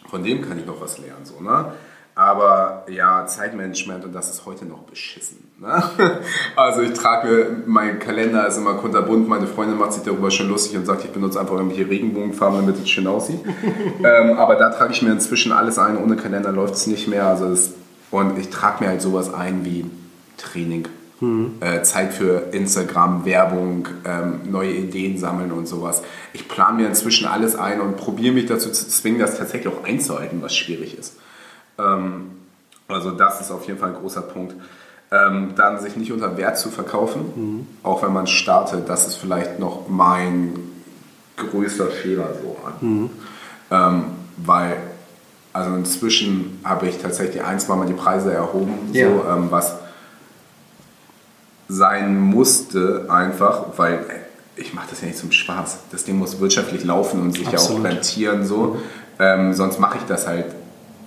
von dem kann ich noch was lernen. So, ne? Aber ja, Zeitmanagement und das ist heute noch beschissen. Ne? Also ich trage, mein Kalender ist immer kunterbunt, meine Freundin macht sich darüber schon lustig und sagt, ich benutze einfach irgendwelche Regenbogenfarben, damit es schön aussieht. ähm, aber da trage ich mir inzwischen alles ein, ohne Kalender läuft es nicht mehr. Also das, und ich trage mir halt sowas ein wie Training, mhm. äh, Zeit für Instagram, Werbung, ähm, neue Ideen sammeln und sowas. Ich plane mir inzwischen alles ein und probiere mich dazu zu zwingen, das tatsächlich auch einzuhalten, was schwierig ist. Ähm, also das ist auf jeden Fall ein großer Punkt. Ähm, dann sich nicht unter Wert zu verkaufen, mhm. auch wenn man startet, das ist vielleicht noch mein größter Fehler so Mhm. Ähm, weil, also inzwischen habe ich tatsächlich ein, zwei Mal die Preise erhoben, ja. so, ähm, was sein musste einfach, weil ich mache das ja nicht zum Spaß. Das Ding muss wirtschaftlich laufen und sich Absolut. ja auch rentieren so. Mhm. Ähm, sonst mache ich das halt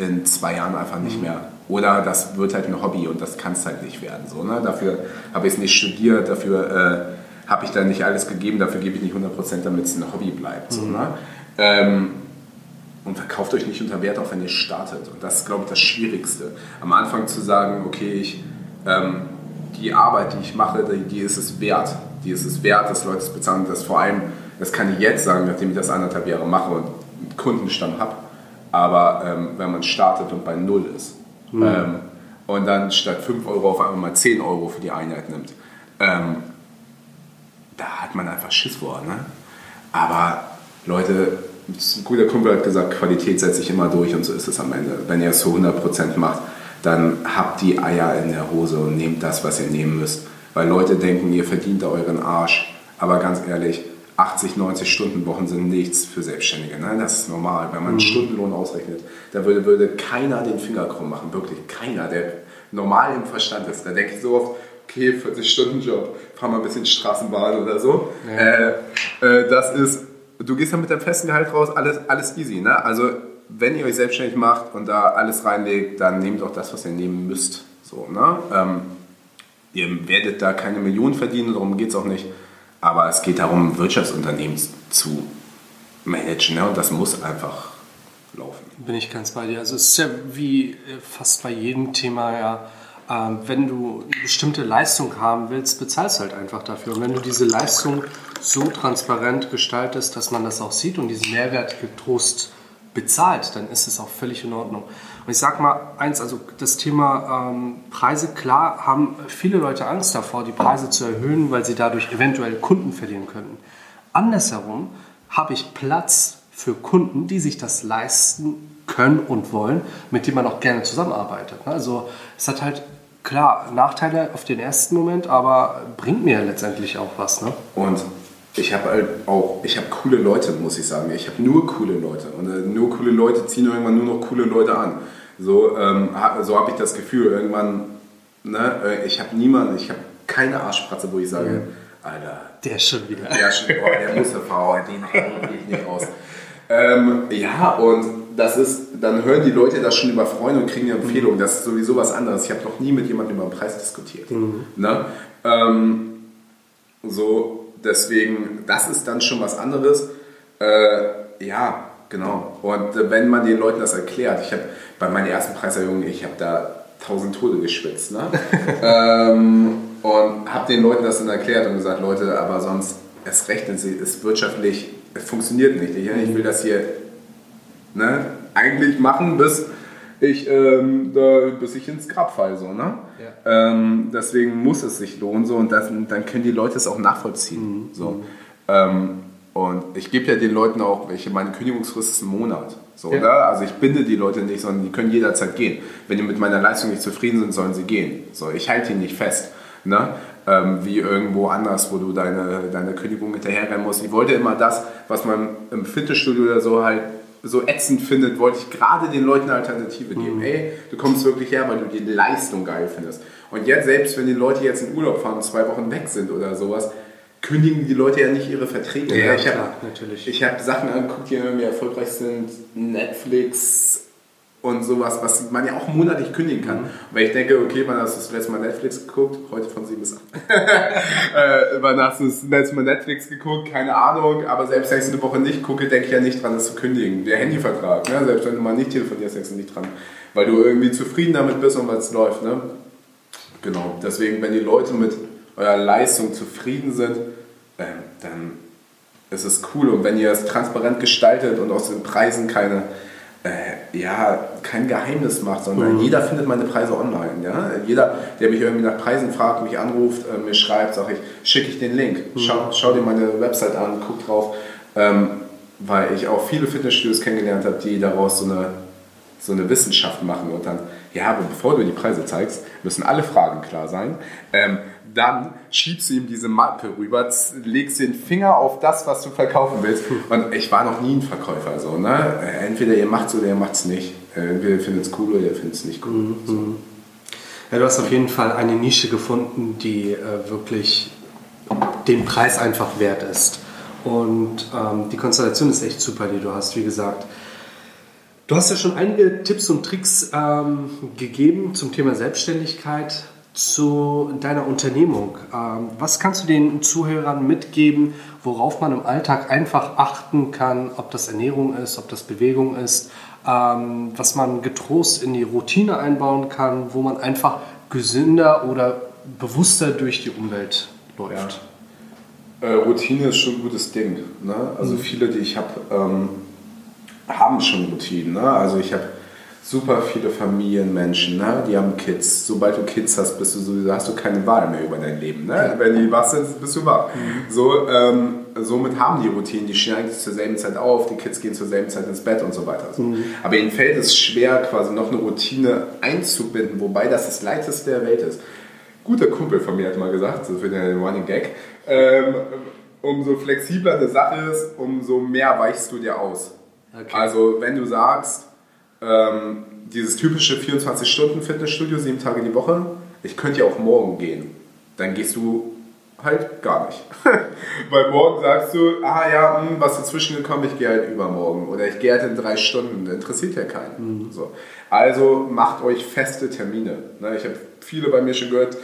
in zwei Jahren einfach nicht mhm. mehr. Oder das wird halt ein Hobby und das kann es halt nicht werden. So, ne? Dafür habe ich es nicht studiert, dafür äh, habe ich da nicht alles gegeben, dafür gebe ich nicht 100%, damit es ein Hobby bleibt. So, mhm. ne? Ähm, und verkauft euch nicht unter Wert, auch wenn ihr startet. Und das ist, glaube ich, das Schwierigste. Am Anfang zu sagen, okay, ich, ähm, die Arbeit, die ich mache, die, die, ist es wert. Die ist es wert, dass Leute es bezahlen. Das vor allem, das kann ich jetzt sagen, nachdem ich das anderthalb Jahre mache und einen Kundenstamm habe aber ähm, wenn man startet und bei Null ist mhm. ähm, und dann statt 5 Euro auf einmal mal 10 Euro für die Einheit nimmt, ähm, da hat man einfach Schiss vor. Ne? Aber Leute, ein guter Kumpel hat gesagt, Qualität setzt sich immer durch und so ist es am Ende. Wenn ihr es zu 100% macht, dann habt die Eier in der Hose und nehmt das, was ihr nehmen müsst. Weil Leute denken, ihr verdient euren Arsch. Aber ganz ehrlich, 80, 90 Stunden Wochen sind nichts für Selbstständige. Ne? Das ist normal. Wenn man einen mhm. Stundenlohn ausrechnet, da würde, würde keiner den Finger krumm machen. Wirklich keiner, der normal im Verstand ist. Da denke ich so oft, okay, 40-Stunden-Job, fahr mal ein bisschen Straßenbahn oder so. Ja. Äh, äh, das ist, du gehst dann mit deinem festen Gehalt raus, alles, alles easy. Ne? Also wenn ihr euch selbstständig macht und da alles reinlegt, dann nehmt auch das, was ihr nehmen müsst. So, ne? Ähm, ihr werdet da keine Millionen verdienen, darum geht es auch nicht. Aber es geht darum, Wirtschaftsunternehmen zu managen ne? und das muss einfach laufen. Bin ich ganz bei dir. Also es ist ja wie äh, fast bei jedem Thema ja, ähm, wenn du eine bestimmte Leistung haben willst, bezahlst halt einfach dafür. Und wenn du diese Leistung so transparent gestaltest, dass man das auch sieht und diesen Mehrwert getrost bezahlt, dann ist es auch völlig in Ordnung. Und ich sage mal eins, also das Thema ähm, Preise, klar haben viele Leute Angst davor, die Preise zu erhöhen, weil sie dadurch eventuell Kunden verlieren könnten. Andersherum habe ich Platz für Kunden, die sich das leisten können und wollen, mit denen man auch gerne zusammenarbeitet. Ne? Also es hat halt klar Nachteile auf den ersten Moment, aber bringt mir letztendlich auch was. Ne? Und ich habe halt auch, ich habe coole Leute, muss ich sagen. Ich habe nur coole Leute. Und äh, nur coole Leute ziehen irgendwann nur noch coole Leute an. So, ähm, so habe ich das Gefühl. Irgendwann, ne, äh, ich habe niemanden, ich habe keine Arschpratze, wo ich sage, mhm. Alter. Der ist schon wieder. Der, schon, oh, der Mustafa, den hänge ich nicht aus. Ähm, ja, und das ist, dann hören die Leute das schon über Freunde und kriegen eine Empfehlung. Das ist sowieso was anderes. Ich habe noch nie mit jemandem über den Preis diskutiert. Mhm. Ne? Ähm, so, deswegen, das ist dann schon was anderes. Äh, ja, genau. Und äh, wenn man den Leuten das erklärt, ich habe bei meiner ersten Preiserhöhung, ich habe da tausend Tode geschwitzt. Ne? ähm, und habe den Leuten das dann erklärt und gesagt, Leute, aber sonst, es rechnet sich, es wirtschaftlich es funktioniert nicht. Ich, ich will das hier ne, eigentlich machen, bis ich, ähm, da, bis ich ins Grab falle. So, ne? Ja. Ähm, deswegen muss es sich lohnen so, und das, dann können die Leute es auch nachvollziehen. Mhm. So. Ähm, und ich gebe ja den Leuten auch, welche meine Kündigungsfrist ist ein Monat. So, ja. ne? Also ich binde die Leute nicht, sondern die können jederzeit gehen. Wenn die mit meiner Leistung nicht zufrieden sind, sollen sie gehen. So, ich halte die nicht fest. Ne? ähm, wie irgendwo anders, wo du deine, deine Kündigung hinterherrennen musst. Ich wollte immer das, was man im Fitnessstudio oder so halt so ätzend findet, wollte ich gerade den Leuten eine Alternative geben. Mhm. Ey, du kommst wirklich her, weil du die Leistung geil findest. Und jetzt, selbst wenn die Leute jetzt in Urlaub fahren und zwei Wochen weg sind oder sowas, kündigen die Leute ja nicht ihre Verträge. Ja, ich habe hab Sachen angeguckt, die irgendwie erfolgreich sind. Netflix, und sowas, was man ja auch monatlich kündigen kann. Mhm. Weil ich denke, okay, wann hast du das letzte Mal Netflix geguckt? Heute von 7 bis 8. äh, wann hast du das letzte Mal Netflix geguckt? Keine Ahnung, aber selbst wenn ich eine Woche nicht gucke, denke ich ja nicht dran, das zu kündigen. Der Handyvertrag, ne? selbst wenn du mal nicht telefonierst, denkst du nicht dran. Weil du irgendwie zufrieden damit bist und weil es läuft. Ne? Genau, deswegen, wenn die Leute mit eurer Leistung zufrieden sind, äh, dann ist es cool. Und wenn ihr es transparent gestaltet und aus den Preisen keine äh, ja, kein Geheimnis macht, sondern mhm. jeder findet meine Preise online. Ja? Jeder, der mich irgendwie nach Preisen fragt, mich anruft, äh, mir schreibt, sage ich, schicke ich den Link. Mhm. Schau, schau, dir meine Website an, guck drauf. Ähm, weil ich auch viele Fitnessstudios kennengelernt habe, die daraus so eine, so eine Wissenschaft machen und dann, ja, aber bevor du die Preise zeigst, müssen alle Fragen klar sein. Ähm, dann schiebst du ihm diese Mappe rüber, legst den Finger auf das, was du verkaufen willst. Und ich war noch nie ein Verkäufer. So, ne? Entweder ihr macht es oder ihr macht es nicht. Entweder ihr findet es cool oder ihr findet es nicht cool. Mhm. So. Ja, du hast auf jeden Fall eine Nische gefunden, die äh, wirklich den Preis einfach wert ist. Und ähm, die Konstellation ist echt super, die du hast, wie gesagt. Du hast ja schon einige Tipps und Tricks ähm, gegeben zum Thema Selbstständigkeit zu deiner Unternehmung. Ähm, was kannst du den Zuhörern mitgeben, worauf man im Alltag einfach achten kann, ob das Ernährung ist, ob das Bewegung ist, ähm, was man getrost in die Routine einbauen kann, wo man einfach gesünder oder bewusster durch die Umwelt läuft? Ja. Äh, Routine ist schon ein gutes Ding. Ne? Also mhm. viele, die ich habe, ähm, haben schon Routinen. Ne? Also ich habe super viele Familienmenschen, ne? die haben Kids. Sobald du Kids hast, bist du sowieso, hast du keine Wahl mehr über dein Leben. Ne? Wenn die wach sind, bist du wach. Mhm. So, ähm, somit haben die Routinen, die stehen eigentlich zur selben Zeit auf, die Kids gehen zur selben Zeit ins Bett und so weiter. So. Mhm. Aber ihnen fällt es schwer, quasi noch eine Routine einzubinden, wobei das das Leichteste der Welt ist. Guter Kumpel von mir hat mal gesagt, so für den Running Gag, ähm, umso flexibler eine Sache ist, umso mehr weichst du dir aus. Okay. Also wenn du sagst, ähm, dieses typische 24-Stunden-Fitnessstudio, sieben Tage die Woche. Ich könnte ja auch morgen gehen. dann gehst du halt gar nicht. Weil morgen sagst du, ah ja, mh, was dazwischen gekommen, ich gehe halt übermorgen oder ich gehe halt in drei Stunden, interessiert ja keinen. Mhm. So. Also macht euch feste Termine. Ne, ich habe viele bei mir schon gehört,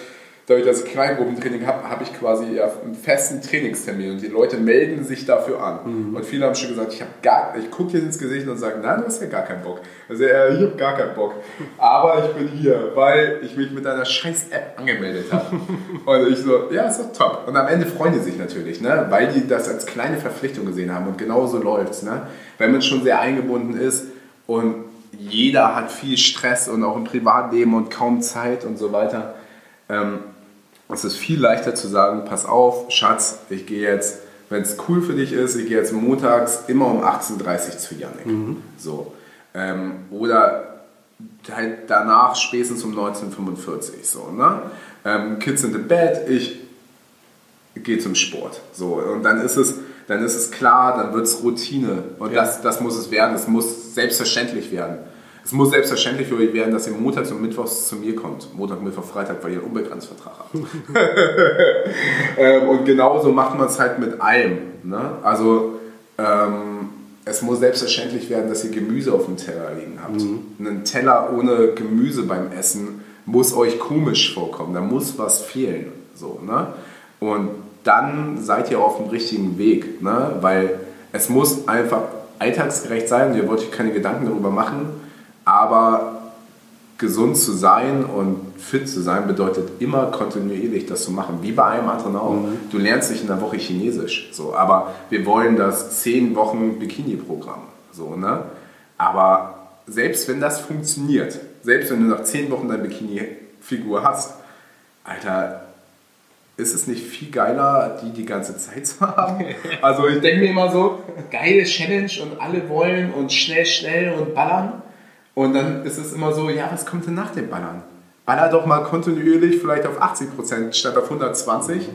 dadurch, dass ich Kleingruppentraining habe, habe ich quasi ja einen festen Trainingstermin und die Leute melden sich dafür an. Mhm. Und viele haben schon gesagt, ich habe gar, ich gucke dir ins Gesicht und sage, nein, du hast ja gar keinen Bock. Also äh, ich habe gar keinen Bock. Aber ich bin hier, weil ich mich mit deiner scheiß App angemeldet habe. und ich so, ja, ist doch top. Und am Ende freuen die sich natürlich, ne? weil die das als kleine Verpflichtung gesehen haben und genauso läuft es. Ne? Wenn man schon sehr eingebunden ist und jeder hat viel Stress und auch im Privatleben und kaum Zeit und so weiter. Ähm, es ist viel leichter zu sagen, pass auf, Schatz, ich gehe jetzt, wenn es cool für dich ist, ich gehe jetzt montags immer um 18.30 Uhr zu Janik. Mhm. So. Ähm, oder halt danach spätestens um 1945. So, ne? Ähm, Kids in the bed, ich gehe zum Sport. So. Und dann ist es, dann ist es klar, dann wird es Routine. Und ja. das, das muss es werden, es muss selbstverständlich werden. Es muss selbstverständlich für euch werden, dass ihr montags und mittwochs zu mir kommt. Montag, Mittwoch, Freitag, weil ihr einen Unbegrenztvertrag habt. ähm, und genauso macht man es halt mit allem. Ne? Also ähm, es muss selbstverständlich werden, dass ihr Gemüse auf dem Teller liegen habt. Mhm. Ein Teller ohne Gemüse beim Essen muss euch komisch vorkommen. Da muss was fehlen. So, ne? Und dann seid ihr auf dem richtigen Weg. Ne? Weil es muss einfach alltagsgerecht sein. Ihr wollt euch keine Gedanken darüber machen aber gesund zu sein und fit zu sein bedeutet immer kontinuierlich das zu machen, wie bei einem anderen auch. Mhm. Du lernst nicht in einer Woche Chinesisch, so, aber wir wollen das 10 Wochen Bikini-Programm. So, ne? Aber selbst wenn das funktioniert, selbst wenn du nach 10 Wochen deine Bikini-Figur hast, Alter, ist es nicht viel geiler, die die ganze Zeit zu haben? Also ich denke mir immer so, geile Challenge und alle wollen und schnell, schnell und ballern. Und dann ist es immer so, ja, was kommt denn nach dem Ballern? Baller doch mal kontinuierlich vielleicht auf 80% statt auf 120.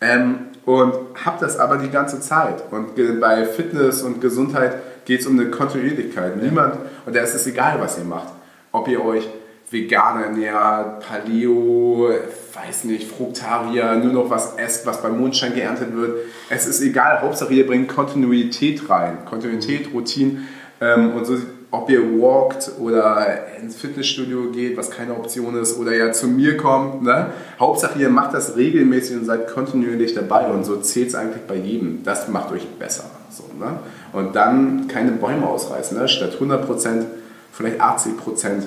Ähm, und hab das aber die ganze Zeit. Und bei Fitness und Gesundheit geht es um eine Kontinuierlichkeit. Ja. Niemand, und da ist es egal, was ihr macht. Ob ihr euch vegan ernährt, Paleo, weiß nicht, Fruktarier, nur noch was esst, was beim Mondschein geerntet wird. Es ist egal, Hauptsache ihr bringt Kontinuität rein. Kontinuität, Routine. Ähm, und so ob ihr walkt oder ins Fitnessstudio geht, was keine Option ist, oder ja zu mir kommt. Ne? Hauptsache, ihr macht das regelmäßig und seid kontinuierlich dabei und so zählt es eigentlich bei jedem. Das macht euch besser. So, ne? Und dann keine Bäume ausreißen. Ne? Statt 100%, vielleicht 80%,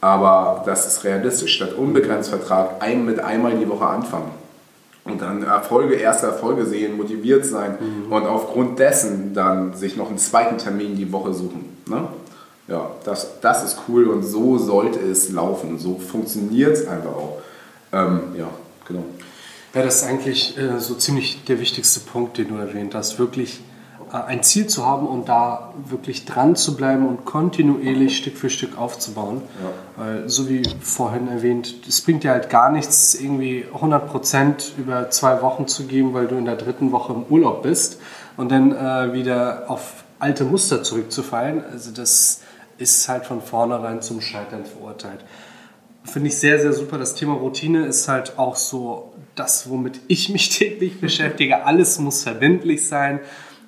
aber das ist realistisch. Statt unbegrenzt Vertrag, ein mit einmal die Woche anfangen. Und dann Erfolge, erste Erfolge sehen, motiviert sein mhm. und aufgrund dessen dann sich noch einen zweiten Termin die Woche suchen. Ne? Ja, das, das ist cool und so sollte es laufen. So funktioniert es einfach auch. Ähm, ja, genau. Ja, das ist eigentlich äh, so ziemlich der wichtigste Punkt, den du erwähnt hast. Wirklich äh, ein Ziel zu haben und da wirklich dran zu bleiben und kontinuierlich Stück für Stück aufzubauen. Ja. Weil, so wie vorhin erwähnt, es bringt dir halt gar nichts, irgendwie 100% über zwei Wochen zu geben, weil du in der dritten Woche im Urlaub bist und dann äh, wieder auf alte Muster zurückzufallen. Also das ist halt von vornherein zum Scheitern verurteilt. Finde ich sehr, sehr super. Das Thema Routine ist halt auch so das, womit ich mich täglich beschäftige. Alles muss verbindlich sein.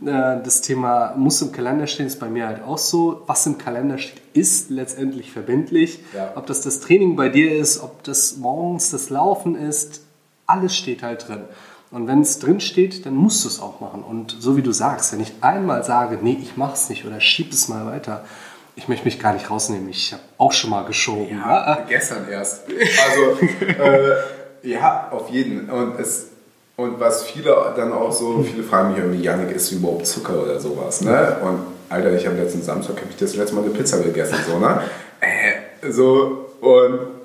Äh, das Thema muss im Kalender stehen, ist bei mir halt auch so. Was im Kalender steht, ist letztendlich verbindlich. Ja. Ob das das Training bei dir ist, ob das morgens das Laufen ist, alles steht halt drin. Und wenn es drin steht, dann musst du es auch machen. Und so wie du sagst, wenn ich einmal sage, nee, ich mache es nicht oder schieb es mal weiter, ich möchte mich gar nicht rausnehmen. Ich habe auch schon mal geschoben. Ja, ne? gestern erst. Also, äh, ja, auf jeden. Und, es, und was viele dann auch so, viele fragen mich irgendwie, Janik, ist überhaupt Zucker oder sowas? Ne? Und Alter, ich habe letzten Samstag, habe ich das letzte Mal eine Pizza gegessen. So, ne? Äh, so, und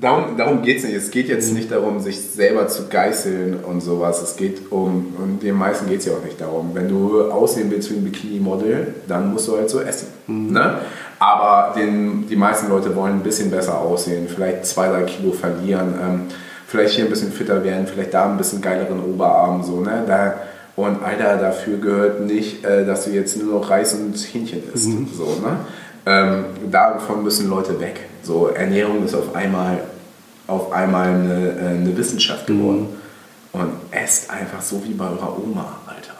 darum, darum geht es nicht. Es geht jetzt nicht darum, sich selber zu geißeln und sowas. Es geht um, und den meisten geht es ja auch nicht darum. Wenn du aussehen willst wie ein Bikini-Model, dann musst du halt so essen. Mhm. Ne? Aber den, die meisten Leute wollen ein bisschen besser aussehen, vielleicht zwei, drei Kilo verlieren, ähm, vielleicht hier ein bisschen fitter werden, vielleicht da ein bisschen geileren Oberarm. So, ne? Da, und Alter, dafür gehört nicht, äh, dass du jetzt nur noch Reis und Hähnchen isst. Mhm. So, ne? Ähm, davon müssen Leute weg. So, Ernährung ist auf einmal auf einmal eine, äh, eine Wissenschaft geworden. Mhm. Und esst einfach so wie bei eurer Oma, Alter.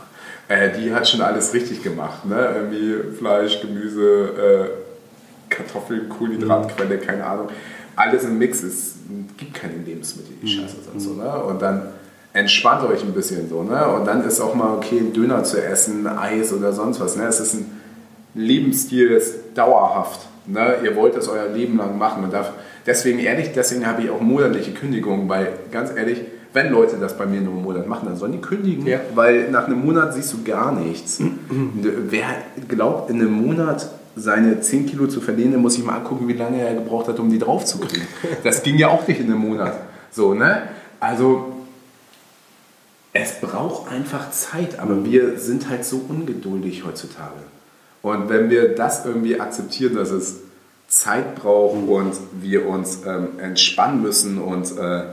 Äh, die hat schon alles richtig gemacht. Ne? Irgendwie Fleisch, Gemüse, äh, Kartoffeln, Kohlenhydratquelle, mhm. keine Ahnung. Alles im Mix. Es gibt keine Lebensmittel, die mhm. scheiße sind. So, ne? Und dann entspannt euch ein bisschen so. Ne? Und dann ist auch mal okay, einen Döner zu essen, Eis oder sonst was. Ne? Es ist ein Lebensstil, das ist dauerhaft. Ne? Ihr wollt das euer Leben lang machen. Und deswegen ehrlich, deswegen habe ich auch monatliche Kündigungen, weil ganz ehrlich, wenn Leute das bei mir nur einen Monat machen, dann sollen die kündigen, ja. weil nach einem Monat siehst du gar nichts. Wer glaubt, in einem Monat seine 10 Kilo zu verlieren, dann muss ich mal angucken, wie lange er gebraucht hat, um die draufzukriegen. Das ging ja auch nicht in einem Monat. So, ne? Also, es braucht einfach Zeit, aber wir sind halt so ungeduldig heutzutage. Und wenn wir das irgendwie akzeptieren, dass es Zeit braucht und wir uns ähm, entspannen müssen und äh,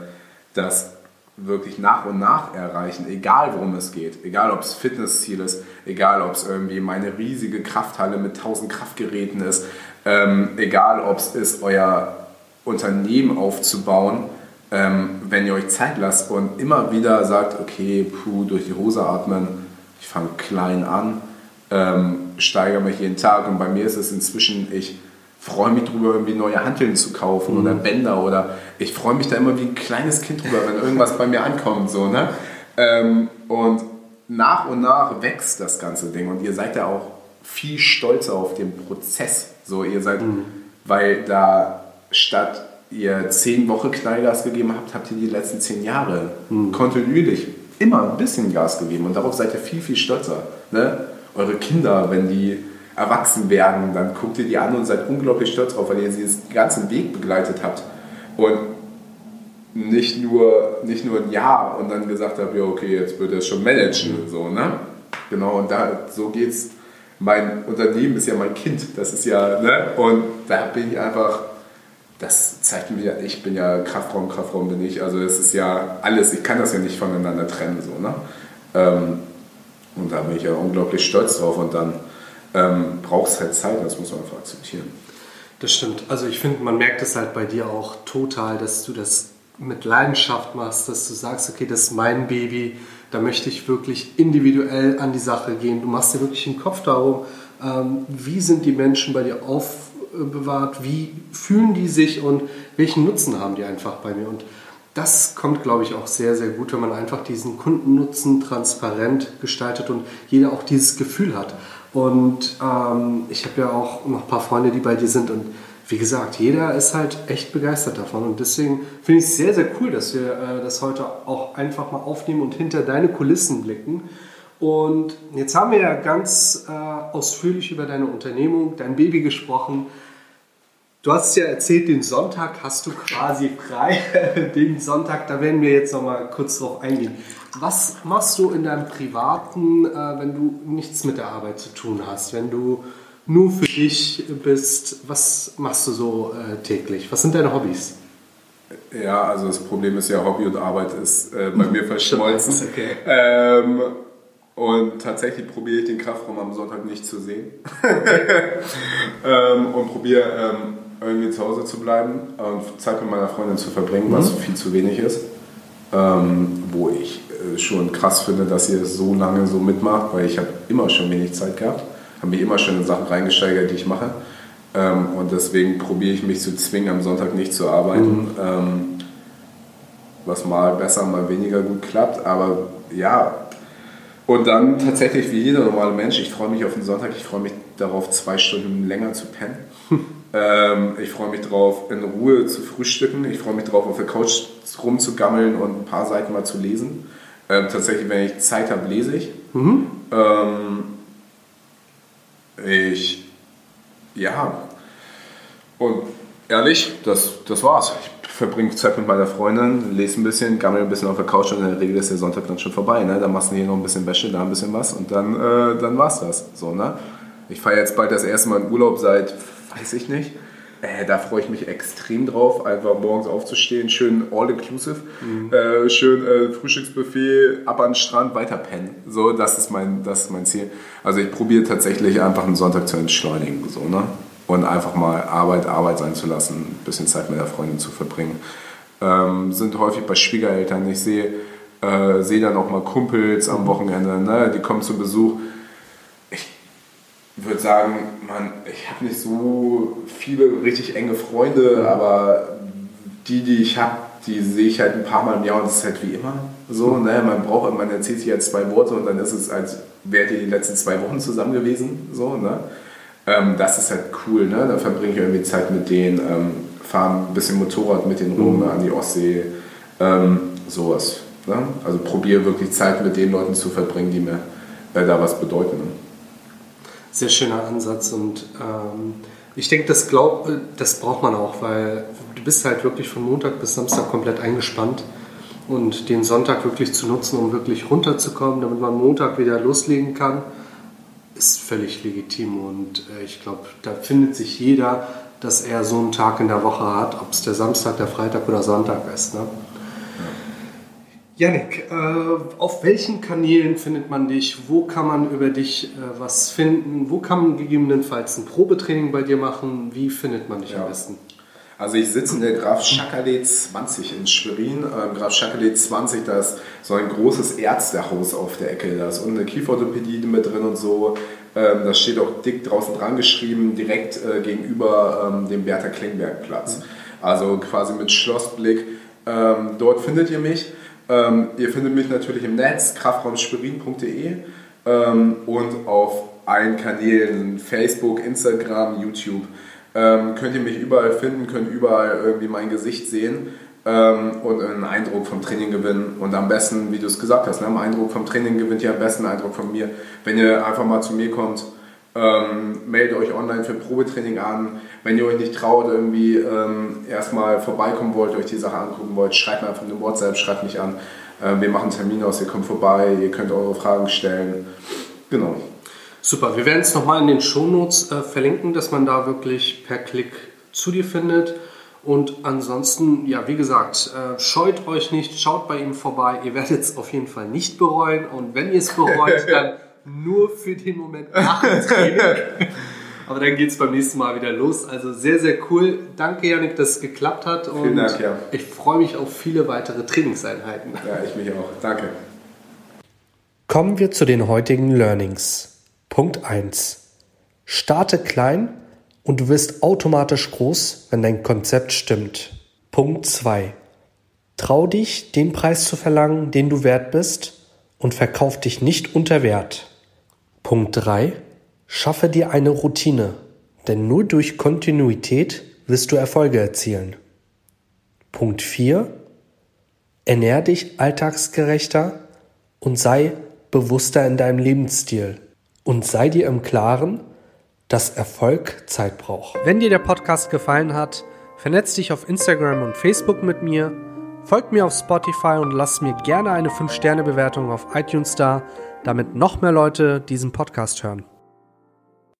das wirklich nach und nach erreichen, egal worum es geht, egal ob es Fitnessziel ist, egal ob es irgendwie meine riesige Krafthalle mit 1000 Kraftgeräten ist, ähm, egal ob es ist, euer Unternehmen aufzubauen, ähm, wenn ihr euch Zeit lasst und immer wieder sagt, okay, puh, durch die Hose atmen, ich fange klein an, ähm, steigere mich jeden Tag und bei mir ist es inzwischen, ich freue mich darüber, irgendwie neue Hanteln zu kaufen mhm. oder Bänder oder ich freue mich da immer wie ein kleines Kind drüber, wenn irgendwas bei mir ankommt. So, ne? Ähm, und nach und nach wächst das ganze Ding und ihr seid ja auch viel stolzer auf den Prozess. So, ihr seid, mhm. weil da statt ihr zehn Wochen Knallgas gegeben habt, habt ihr die letzten zehn Jahre mhm. kontinuierlich immer ein bisschen Gas gegeben und darauf seid ihr viel, viel stolzer. Ne? Eure Kinder, wenn die erwachsen werden, dann guckt ihr die an und seid unglaublich stolz drauf, weil ihr sie den ganzen Weg begleitet habt. Und nicht nur, nicht nur ein Jahr und dann gesagt habt, ja okay, jetzt wird er es schon managen. So, ne? Genau, und da, so geht's. Mein Unternehmen ist ja mein Kind, das ist ja, ne? Und da bin ich einfach, das zeigt mir, ich bin ja Kraftraum, Kraftraum bin ich, also es ist ja alles, ich kann das ja nicht voneinander trennen, so, ne? Ähm, und da bin ich ja unglaublich stolz drauf und dann ähm, braucht es halt Zeit, das muss man einfach akzeptieren. Das stimmt. Also ich finde, man merkt es halt bei dir auch total, dass du das mit Leidenschaft machst, dass du sagst, okay, das ist mein Baby, da möchte ich wirklich individuell an die Sache gehen. Du machst dir wirklich den Kopf darum, ähm, wie sind die Menschen bei dir aufbewahrt, wie fühlen die sich und welchen Nutzen haben die einfach bei mir. Und das kommt, glaube ich, auch sehr, sehr gut, wenn man einfach diesen Kundennutzen transparent gestaltet und jeder auch dieses Gefühl hat. Und ähm, ich habe ja auch noch ein paar Freunde, die bei dir sind. Und wie gesagt, jeder ist halt echt begeistert davon. Und deswegen finde ich es sehr, sehr cool, dass wir äh, das heute auch einfach mal aufnehmen und hinter deine Kulissen blicken. Und jetzt haben wir ja ganz äh, ausführlich über deine Unternehmung, dein Baby gesprochen. Du hast ja erzählt, den Sonntag hast du quasi frei. den Sonntag, da werden wir jetzt noch mal kurz drauf eingehen. Was machst du in deinem Privaten, äh, wenn du nichts mit der Arbeit zu tun hast? Wenn du nur für dich bist, was machst du so äh, täglich? Was sind deine Hobbys? Ja, also das Problem ist ja, Hobby und Arbeit ist äh, bei mir verschmolzen. okay. Ähm, und tatsächlich probiere ich den Kraftraum am Sonntag nicht zu sehen. ähm, und probiere ähm, irgendwie zu Hause zu bleiben und Zeit mit meiner Freundin zu verbringen, mhm. was viel zu wenig ist. Ähm, wo ich äh, schon krass finde, dass ihr so lange so mitmacht, weil ich habe immer schon wenig Zeit gehabt, habe mich immer schon in Sachen reingesteigert, die ich mache. Ähm, und deswegen probiere ich mich zu zwingen, am Sonntag nicht zu arbeiten. Mhm. Ähm, was mal besser, mal weniger gut klappt. Aber ja, und dann tatsächlich wie jeder normale Mensch, ich freue mich auf den Sonntag, ich freue mich darauf, zwei Stunden länger zu pennen. ähm, ich freue mich darauf, in Ruhe zu frühstücken. Ich freue mich darauf, auf der Couch rumzugammeln und ein paar Seiten mal zu lesen. Ähm, tatsächlich, wenn ich Zeit habe, lese ich. Mhm. Ähm, ich, ja, und ehrlich, das, das war's. Ich verbringe Zeit mit meiner Freundin, lese ein bisschen, gammel ein bisschen auf der Couch und in der Regel ist der Sonntag dann schon vorbei. Ne? Dann machst du hier noch ein bisschen Wäsche, da ein bisschen was und dann, äh, dann war's das. So, ne? Ich fahre jetzt bald das erste Mal in Urlaub seit, weiß ich nicht, äh, da freue ich mich extrem drauf, einfach morgens aufzustehen, schön all-inclusive, mhm. äh, schön äh, Frühstücksbuffet, ab an den Strand, weiter pennen. So, das ist mein, das ist mein Ziel. Also ich probiere tatsächlich einfach einen Sonntag zu entschleunigen. So, ne? Und einfach mal Arbeit, Arbeit sein zu lassen, ein bisschen Zeit mit der Freundin zu verbringen. ähm, sind häufig bei Schwiegereltern. Ich sehe äh, sehe dann auch mal Kumpels am Wochenende, ne? die kommen zu Besuch. Ich würde sagen, man, ich habe nicht so viele richtig enge Freunde, aber die, die ich habe, die sehe ich halt ein paar Mal im Jahr und das ist halt wie immer so. Ne? Man braucht, man erzählt sich halt zwei Worte und dann ist es, als wärt ihr die letzten zwei Wochen zusammen gewesen. So, ne? Ähm, das ist halt cool, ne? Da verbringe ich irgendwie Zeit mit denen, ähm, fahre ein bisschen Motorrad mit denen rum mhm. an die Ostsee, ähm, sowas. Ne? Also probiere wirklich Zeit mit den Leuten zu verbringen, die mir äh, da was bedeuten. Sehr schöner Ansatz und ähm, ich denke, das, glaub, das braucht man auch, weil du bist halt wirklich von Montag bis Samstag komplett eingespannt und den Sonntag wirklich zu nutzen, um wirklich runterzukommen, damit man Montag wieder loslegen kann, ist völlig legitim und äh, ich glaube, da findet sich jeder, dass er so einen Tag in der Woche hat, ob es der Samstag, der Freitag oder Sonntag ist. Ne? Janik, äh, auf welchen Kanälen findet man dich? Wo kann man über dich äh, was finden? Wo kann man gegebenenfalls ein Probetraining bei dir machen? Wie findet man dich ja. am besten? Also ich sitze in der Graf Schackerlee 20 in Schwerin. Ähm, Graf Schackerlee 20, da ist so ein großes Ärztehaus auf der Ecke. Da ist unten eine Kieferorthopädie mit drin und so. Ähm, das steht auch dick draußen dran geschrieben, direkt äh, gegenüber ähm, dem Bertha Klingberg Platz. Also quasi mit Schlossblick. Ähm, dort findet ihr mich. Ähm, ihr findet mich natürlich im Netz, kraftraumschwerin.de ähm, und auf allen Kanälen, Facebook, Instagram, YouTube. Ähm, könnt ihr mich überall finden, könnt überall irgendwie mein Gesicht sehen ähm, und einen Eindruck vom Training gewinnen. Und am besten, wie du es gesagt hast, ne, einen Eindruck vom Training gewinnt ihr am besten einen Eindruck von mir, wenn ihr einfach mal zu mir kommt ähm, meldet euch online für Probetraining an. Wenn ihr euch nicht traut, irgendwie ähm, erstmal vorbeikommen wollt, euch die Sache angucken wollt, schreibt mir einfach eine WhatsApp, schreibt mich an. Ähm, wir machen Termine aus, ihr kommt vorbei, ihr könnt eure Fragen stellen. Genau. Super, wir werden es nochmal in den Shownotes äh, verlinken, dass man da wirklich per Klick zu dir findet. Und ansonsten, ja, wie gesagt, äh, scheut euch nicht, schaut bei ihm vorbei. Ihr werdet es auf jeden Fall nicht bereuen. Und wenn ihr es bereut, dann nur für den Moment nach dem Training. Aber dann geht es beim nächsten Mal wieder los. Also sehr, sehr cool. Danke, Janik, dass es geklappt hat. Und Vielen Dank, ja. Ich freue mich auf viele weitere Trainingseinheiten. Ja, ich mich auch. Danke. Kommen wir zu den heutigen Learnings. Punkt 1. Starte klein und du wirst automatisch groß, wenn dein Konzept stimmt. Punkt 2. Trau dich, den Preis zu verlangen, den du wert bist und verkauf dich nicht unter Wert. Punkt 3. Schaffe dir eine Routine, denn nur durch Kontinuität wirst du Erfolge erzielen. Punkt 4. Ernähr dich alltagsgerechter und sei bewusster in deinem Lebensstil und sei dir im Klaren, dass Erfolg Zeit braucht. Wenn dir der Podcast gefallen hat, vernetz dich auf Instagram und Facebook mit mir, folg mir auf Spotify und lass mir gerne eine 5-Sterne-Bewertung auf iTunes da, damit noch mehr Leute diesen Podcast hören.